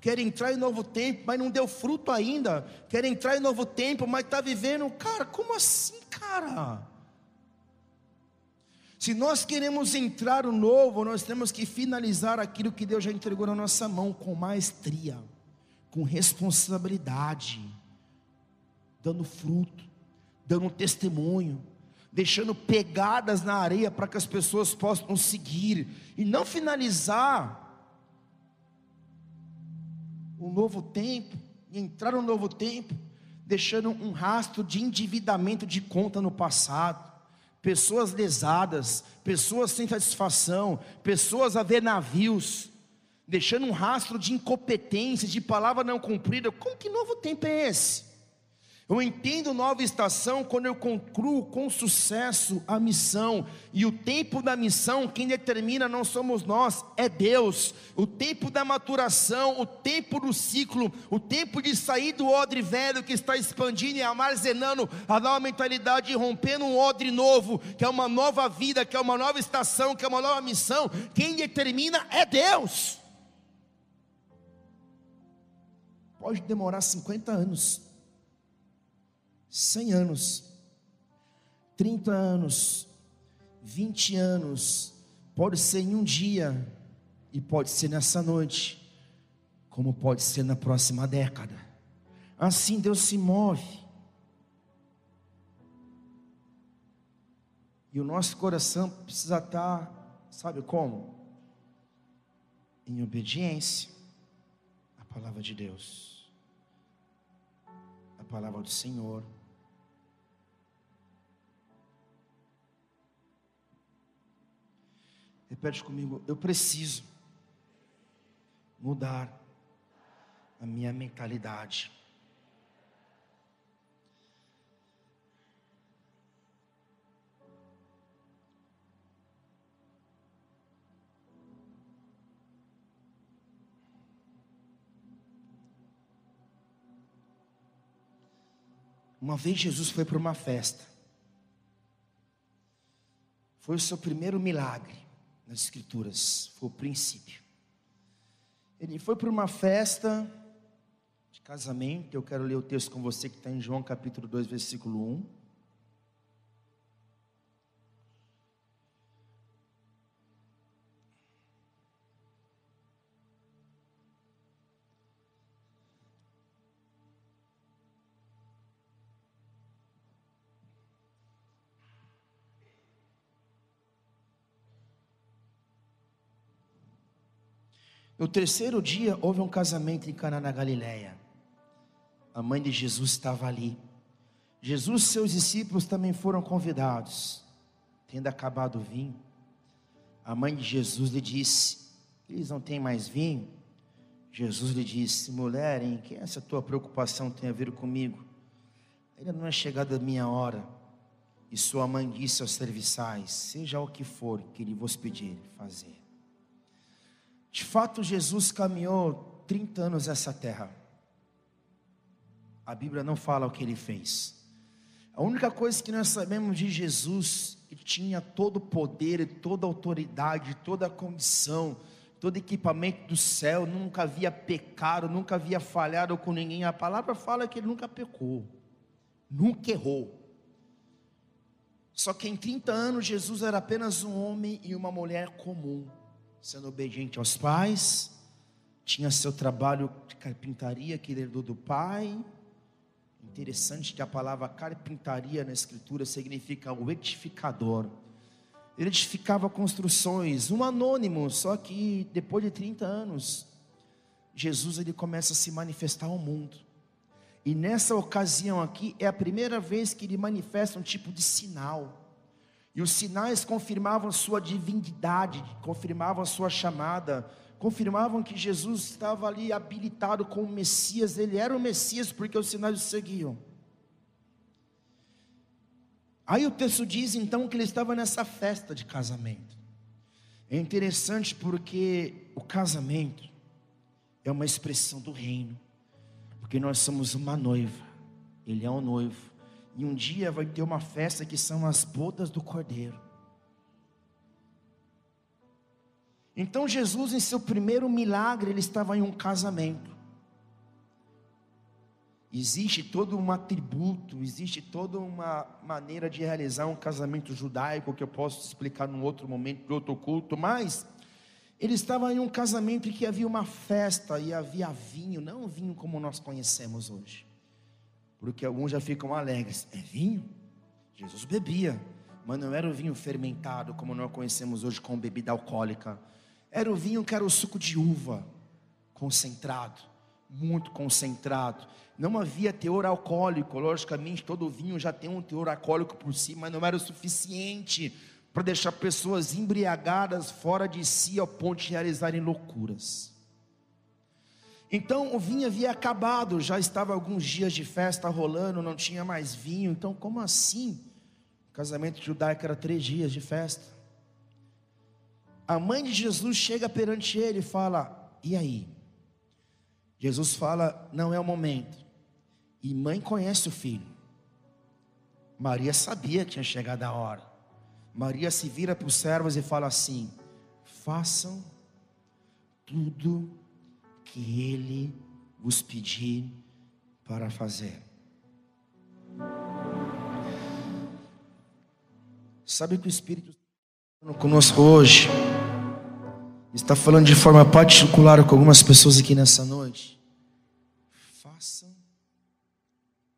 Quer entrar em novo tempo, mas não deu fruto ainda. Quer entrar em novo tempo, mas está vivendo. Cara, como assim, cara? Se nós queremos entrar no novo, nós temos que finalizar aquilo que Deus já entregou na nossa mão com maestria, com responsabilidade, dando fruto, dando testemunho deixando pegadas na areia para que as pessoas possam seguir e não finalizar um novo tempo, entrar no novo tempo, deixando um rastro de endividamento de conta no passado, pessoas lesadas, pessoas sem satisfação, pessoas a ver navios, deixando um rastro de incompetência, de palavra não cumprida. Como que novo tempo é esse? Eu entendo nova estação quando eu concluo com sucesso a missão. E o tempo da missão, quem determina não somos nós, é Deus. O tempo da maturação, o tempo do ciclo, o tempo de sair do odre velho que está expandindo e armazenando a nova mentalidade e rompendo um odre novo, que é uma nova vida, que é uma nova estação, que é uma nova missão. Quem determina é Deus. Pode demorar 50 anos 100 anos, 30 anos, 20 anos, pode ser em um dia, e pode ser nessa noite, como pode ser na próxima década. Assim Deus se move. E o nosso coração precisa estar, sabe como? Em obediência à palavra de Deus, à palavra do Senhor. Repete comigo, eu preciso mudar a minha mentalidade. Uma vez Jesus foi para uma festa. Foi o seu primeiro milagre nas Escrituras, foi o princípio. Ele foi para uma festa de casamento, eu quero ler o texto com você que está em João capítulo 2, versículo 1. No terceiro dia houve um casamento em Cana na Galileia. A mãe de Jesus estava ali. Jesus e seus discípulos também foram convidados. Tendo acabado o vinho, a mãe de Jesus lhe disse: Eles não têm mais vinho? Jesus lhe disse: Mulher, em que essa tua preocupação tem a ver comigo? Ainda não é chegada a minha hora. E sua mãe disse aos serviçais: Seja o que for que ele vos pedir, fazer. De fato, Jesus caminhou 30 anos nessa terra. A Bíblia não fala o que ele fez. A única coisa que nós sabemos de Jesus, ele tinha todo o poder, toda a autoridade, toda a condição, todo equipamento do céu, nunca havia pecado, nunca havia falhado com ninguém. A palavra fala que ele nunca pecou, nunca errou. Só que em 30 anos Jesus era apenas um homem e uma mulher comum sendo obediente aos pais, tinha seu trabalho de carpintaria que ele herdou do pai. Interessante que a palavra carpintaria na escritura significa o edificador. Ele edificava construções, um anônimo, só que depois de 30 anos, Jesus ele começa a se manifestar ao mundo. E nessa ocasião aqui é a primeira vez que ele manifesta um tipo de sinal. E os sinais confirmavam sua divindade, confirmavam sua chamada, confirmavam que Jesus estava ali habilitado como Messias, ele era o Messias porque os sinais o seguiam. Aí o texto diz então que ele estava nessa festa de casamento. É interessante porque o casamento é uma expressão do reino, porque nós somos uma noiva, ele é um noivo. E um dia vai ter uma festa que são as bodas do Cordeiro. Então Jesus, em seu primeiro milagre, ele estava em um casamento. Existe todo um atributo, existe toda uma maneira de realizar um casamento judaico que eu posso explicar num outro momento, em outro culto, mas ele estava em um casamento em que havia uma festa e havia vinho, não vinho como nós conhecemos hoje. Porque alguns já ficam alegres. É vinho? Jesus bebia, mas não era o vinho fermentado, como nós conhecemos hoje com bebida alcoólica. Era o vinho que era o suco de uva, concentrado, muito concentrado. Não havia teor alcoólico, logicamente, todo vinho já tem um teor alcoólico por si, mas não era o suficiente para deixar pessoas embriagadas fora de si ao ponto de realizarem loucuras. Então o vinho havia acabado, já estava alguns dias de festa rolando, não tinha mais vinho. Então, como assim? O casamento judaico era três dias de festa. A mãe de Jesus chega perante ele e fala: E aí? Jesus fala: Não é o momento. E mãe conhece o filho. Maria sabia que tinha chegado a hora. Maria se vira para os servos e fala assim: Façam tudo que ele vos pedir para fazer. Sabe que o Espírito está conosco hoje está falando de forma particular com algumas pessoas aqui nessa noite. Façam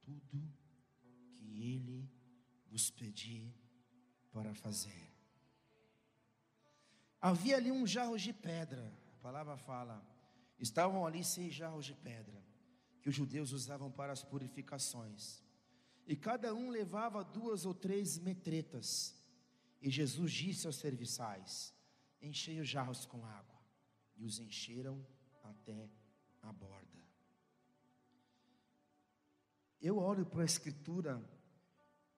tudo que Ele vos pedir para fazer. Havia ali um jarro de pedra, a palavra fala, estavam ali seis jarros de pedra, que os judeus usavam para as purificações, e cada um levava duas ou três metretas, e Jesus disse aos serviçais: Enchei os jarros com água, e os encheram até a borda. Eu olho para a Escritura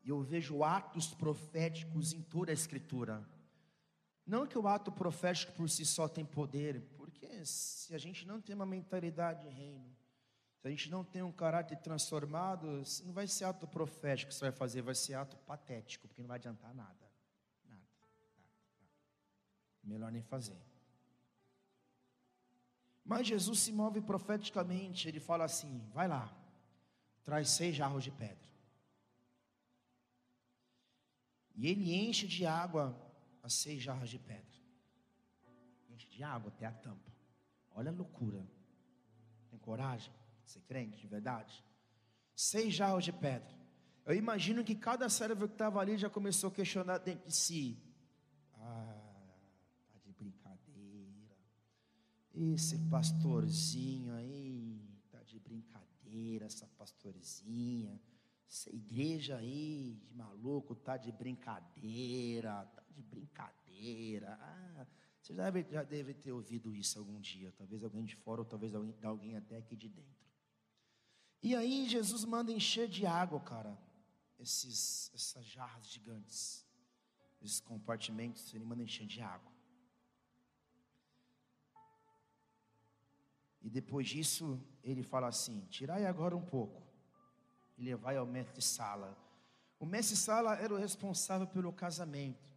e eu vejo atos proféticos em toda a Escritura. Não que o ato profético por si só tem poder, porque se a gente não tem uma mentalidade de reino, se a gente não tem um caráter transformado, não vai ser ato profético que você vai fazer, vai ser ato patético, porque não vai adiantar nada. Nada, nada, nada. Melhor nem fazer. Mas Jesus se move profeticamente, ele fala assim: vai lá, traz seis jarros de pedra. E ele enche de água as seis jarras de pedra. Enche de água até a tampa. Olha a loucura. Tem coragem? Ser crente de verdade? Seis jarros de pedra. Eu imagino que cada cérebro que estava ali já começou a questionar dentro de si. Ah, tá de brincadeira. Esse pastorzinho aí, tá de brincadeira, essa pastorzinha. Essa igreja aí de maluco tá de brincadeira, tá de brincadeira. Ah, você já deve, já deve ter ouvido isso algum dia, talvez alguém de fora ou talvez alguém, alguém até aqui de dentro. E aí Jesus manda encher de água, cara, esses, essas jarras gigantes, esses compartimentos, ele manda encher de água. E depois disso, ele fala assim: tirai agora um pouco e levai ao mestre Sala. O mestre Sala era o responsável pelo casamento.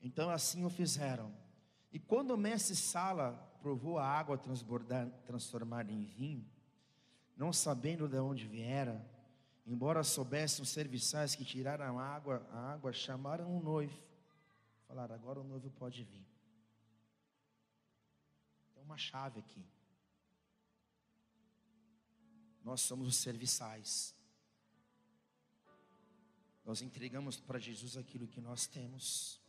Então assim o fizeram. E quando o mestre Sala provou a água transbordar, transformada em vinho, não sabendo de onde viera, embora soubessem os serviçais que tiraram a água, a água chamaram o noivo. Falaram, agora o noivo pode vir. Tem uma chave aqui. Nós somos os serviçais. Nós entregamos para Jesus aquilo que nós temos.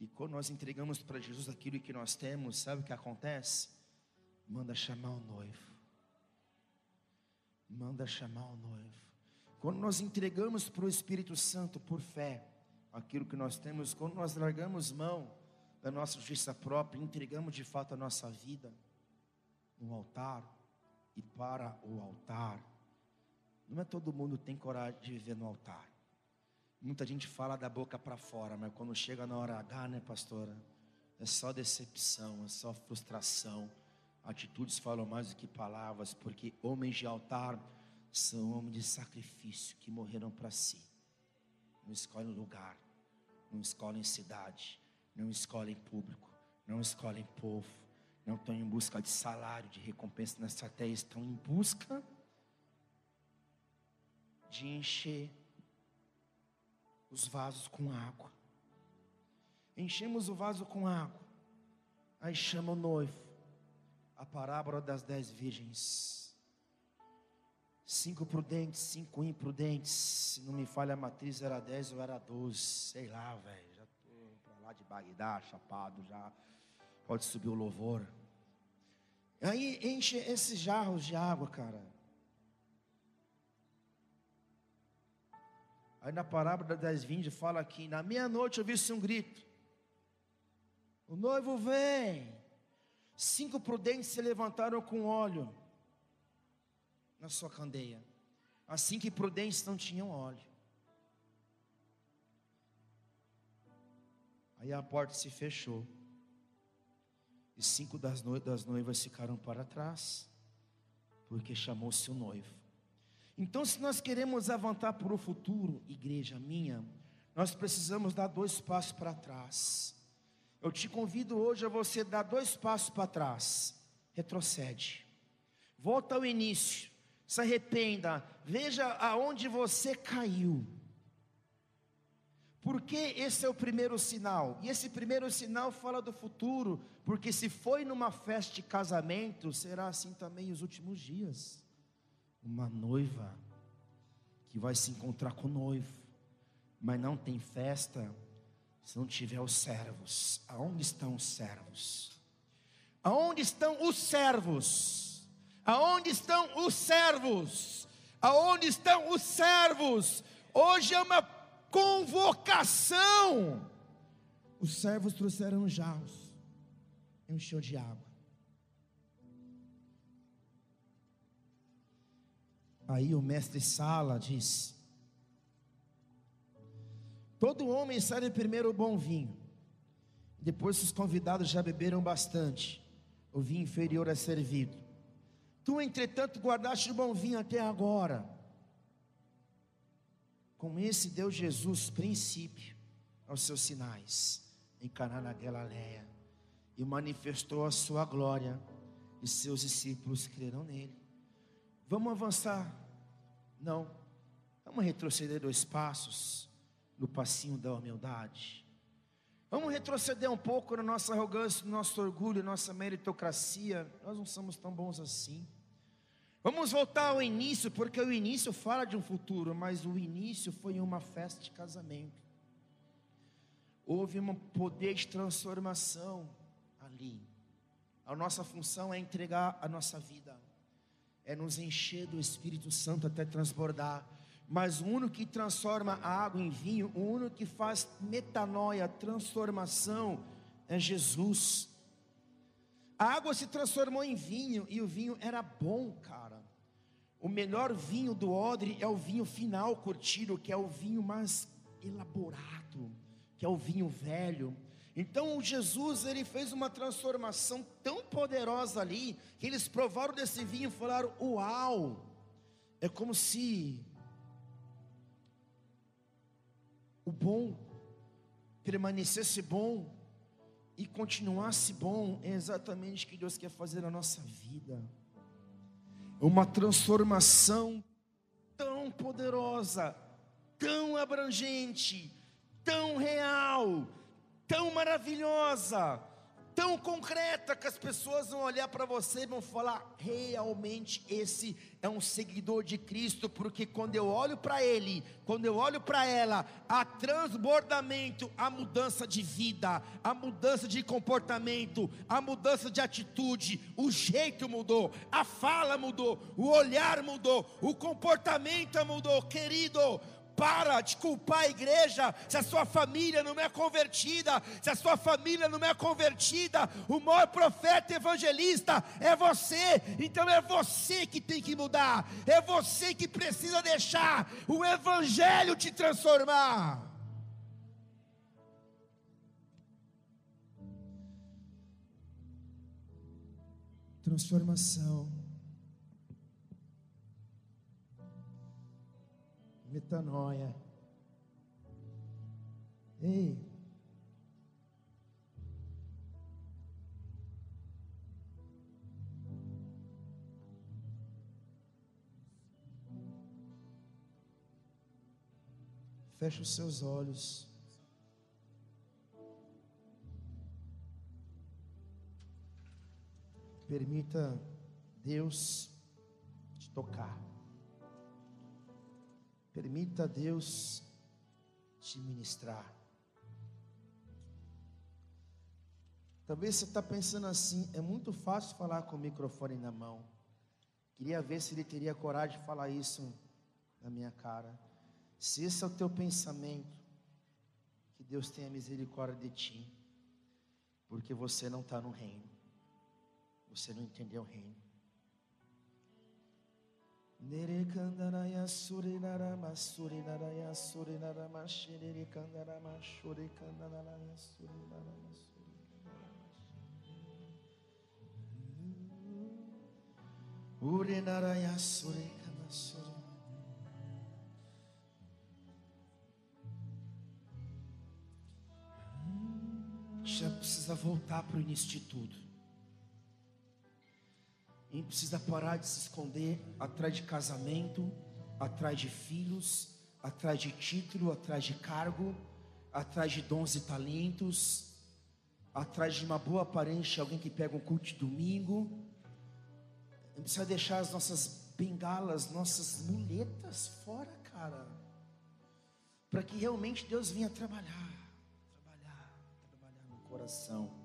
E quando nós entregamos para Jesus aquilo que nós temos, sabe o que acontece? Manda chamar o noivo. Manda chamar o noivo. Quando nós entregamos para o Espírito Santo por fé aquilo que nós temos, quando nós largamos mão da nossa justiça própria, entregamos de fato a nossa vida no altar e para o altar. Não é todo mundo tem coragem de viver no altar. Muita gente fala da boca para fora, mas quando chega na hora H, né, pastora? É só decepção, é só frustração. Atitudes falam mais do que palavras, porque homens de altar são homens de sacrifício que morreram para si. Não escolhem lugar, não escolhem cidade, não escolhem público, não escolhem povo, não estão em busca de salário, de recompensa nessa terra, estão em busca de encher os vasos com água. Enchemos o vaso com água, aí chama o noivo, a parábola das dez virgens. Cinco prudentes, cinco imprudentes. Se não me falha a matriz, era dez ou era doze, sei lá, velho. Já estou para lá de Bagdá, chapado já. Pode subir o louvor. Aí enche esses jarros de água, cara. Aí na parábola das vinhas fala aqui: na meia-noite eu vi um grito. O noivo vem. Cinco prudentes se levantaram com óleo na sua candeia. Assim que prudentes não tinham óleo. Aí a porta se fechou. E cinco das noivas ficaram para trás, porque chamou-se o noivo. Então, se nós queremos avançar para o futuro, igreja minha, nós precisamos dar dois passos para trás. Eu te convido hoje a você dar dois passos para trás. Retrocede. Volta ao início. Se arrependa. Veja aonde você caiu. Porque esse é o primeiro sinal. E esse primeiro sinal fala do futuro. Porque se foi numa festa de casamento, será assim também os últimos dias. Uma noiva que vai se encontrar com o noivo, mas não tem festa se não tiver os servos, aonde estão os servos? Aonde estão os servos? Aonde estão os servos? Aonde estão os servos? Hoje é uma convocação. Os servos trouxeram jarros, encheu de água. Aí o mestre Sala diz: Todo homem serve primeiro o bom vinho. Depois, os convidados já beberam bastante, o vinho inferior é servido. Tu, entretanto, guardaste o bom vinho até agora. Com esse deu Jesus princípio aos seus sinais em Caná na Galileia e manifestou a sua glória e seus discípulos creram nele. Vamos avançar? Não. Vamos retroceder dois passos no passinho da humildade. Vamos retroceder um pouco na nossa arrogância, no nosso orgulho, nossa meritocracia. Nós não somos tão bons assim. Vamos voltar ao início, porque o início fala de um futuro, mas o início foi uma festa de casamento. Houve um poder de transformação ali. A nossa função é entregar a nossa vida, é nos encher do Espírito Santo até transbordar mas o único que transforma a água em vinho, o único que faz metanoia, transformação, é Jesus. A água se transformou em vinho e o vinho era bom, cara. O melhor vinho do odre é o vinho final curtido, que é o vinho mais elaborado, que é o vinho velho. Então Jesus ele fez uma transformação tão poderosa ali que eles provaram desse vinho e falaram: "Uau!" É como se o bom permanecesse bom e continuasse bom, é exatamente o que Deus quer fazer na nossa vida. Uma transformação tão poderosa, tão abrangente, tão real, tão maravilhosa, tão concreta que as pessoas vão olhar para você e vão falar: realmente esse é um seguidor de Cristo, porque quando eu olho para ele, quando eu olho para ela, há transbordamento, a mudança de vida, a mudança de comportamento, a mudança de atitude, o jeito mudou, a fala mudou, o olhar mudou, o comportamento mudou, querido para de culpar a igreja se a sua família não é convertida, se a sua família não é convertida, o maior profeta evangelista é você, então é você que tem que mudar, é você que precisa deixar o evangelho te transformar. Transformação. Metanoia. Ei. Feche os seus olhos. Permita Deus te tocar. Permita Deus te ministrar. Talvez você está pensando assim, é muito fácil falar com o microfone na mão. Queria ver se ele teria coragem de falar isso na minha cara. Se esse é o teu pensamento, que Deus tenha misericórdia de ti, porque você não está no reino. Você não entendeu o reino. Nerekandaraya surinarama surinaraya surinarama shirikandarama shurikandaraya surinarama surinarama Urinaraya surikama surinarama Já precisa voltar para o início de tudo. A gente precisa parar de se esconder atrás de casamento, atrás de filhos, atrás de título, atrás de cargo, atrás de dons e talentos, atrás de uma boa aparência, alguém que pega um culto de domingo. A gente precisa deixar as nossas bengalas, nossas muletas fora, cara. Para que realmente Deus venha trabalhar, trabalhar, trabalhar no coração.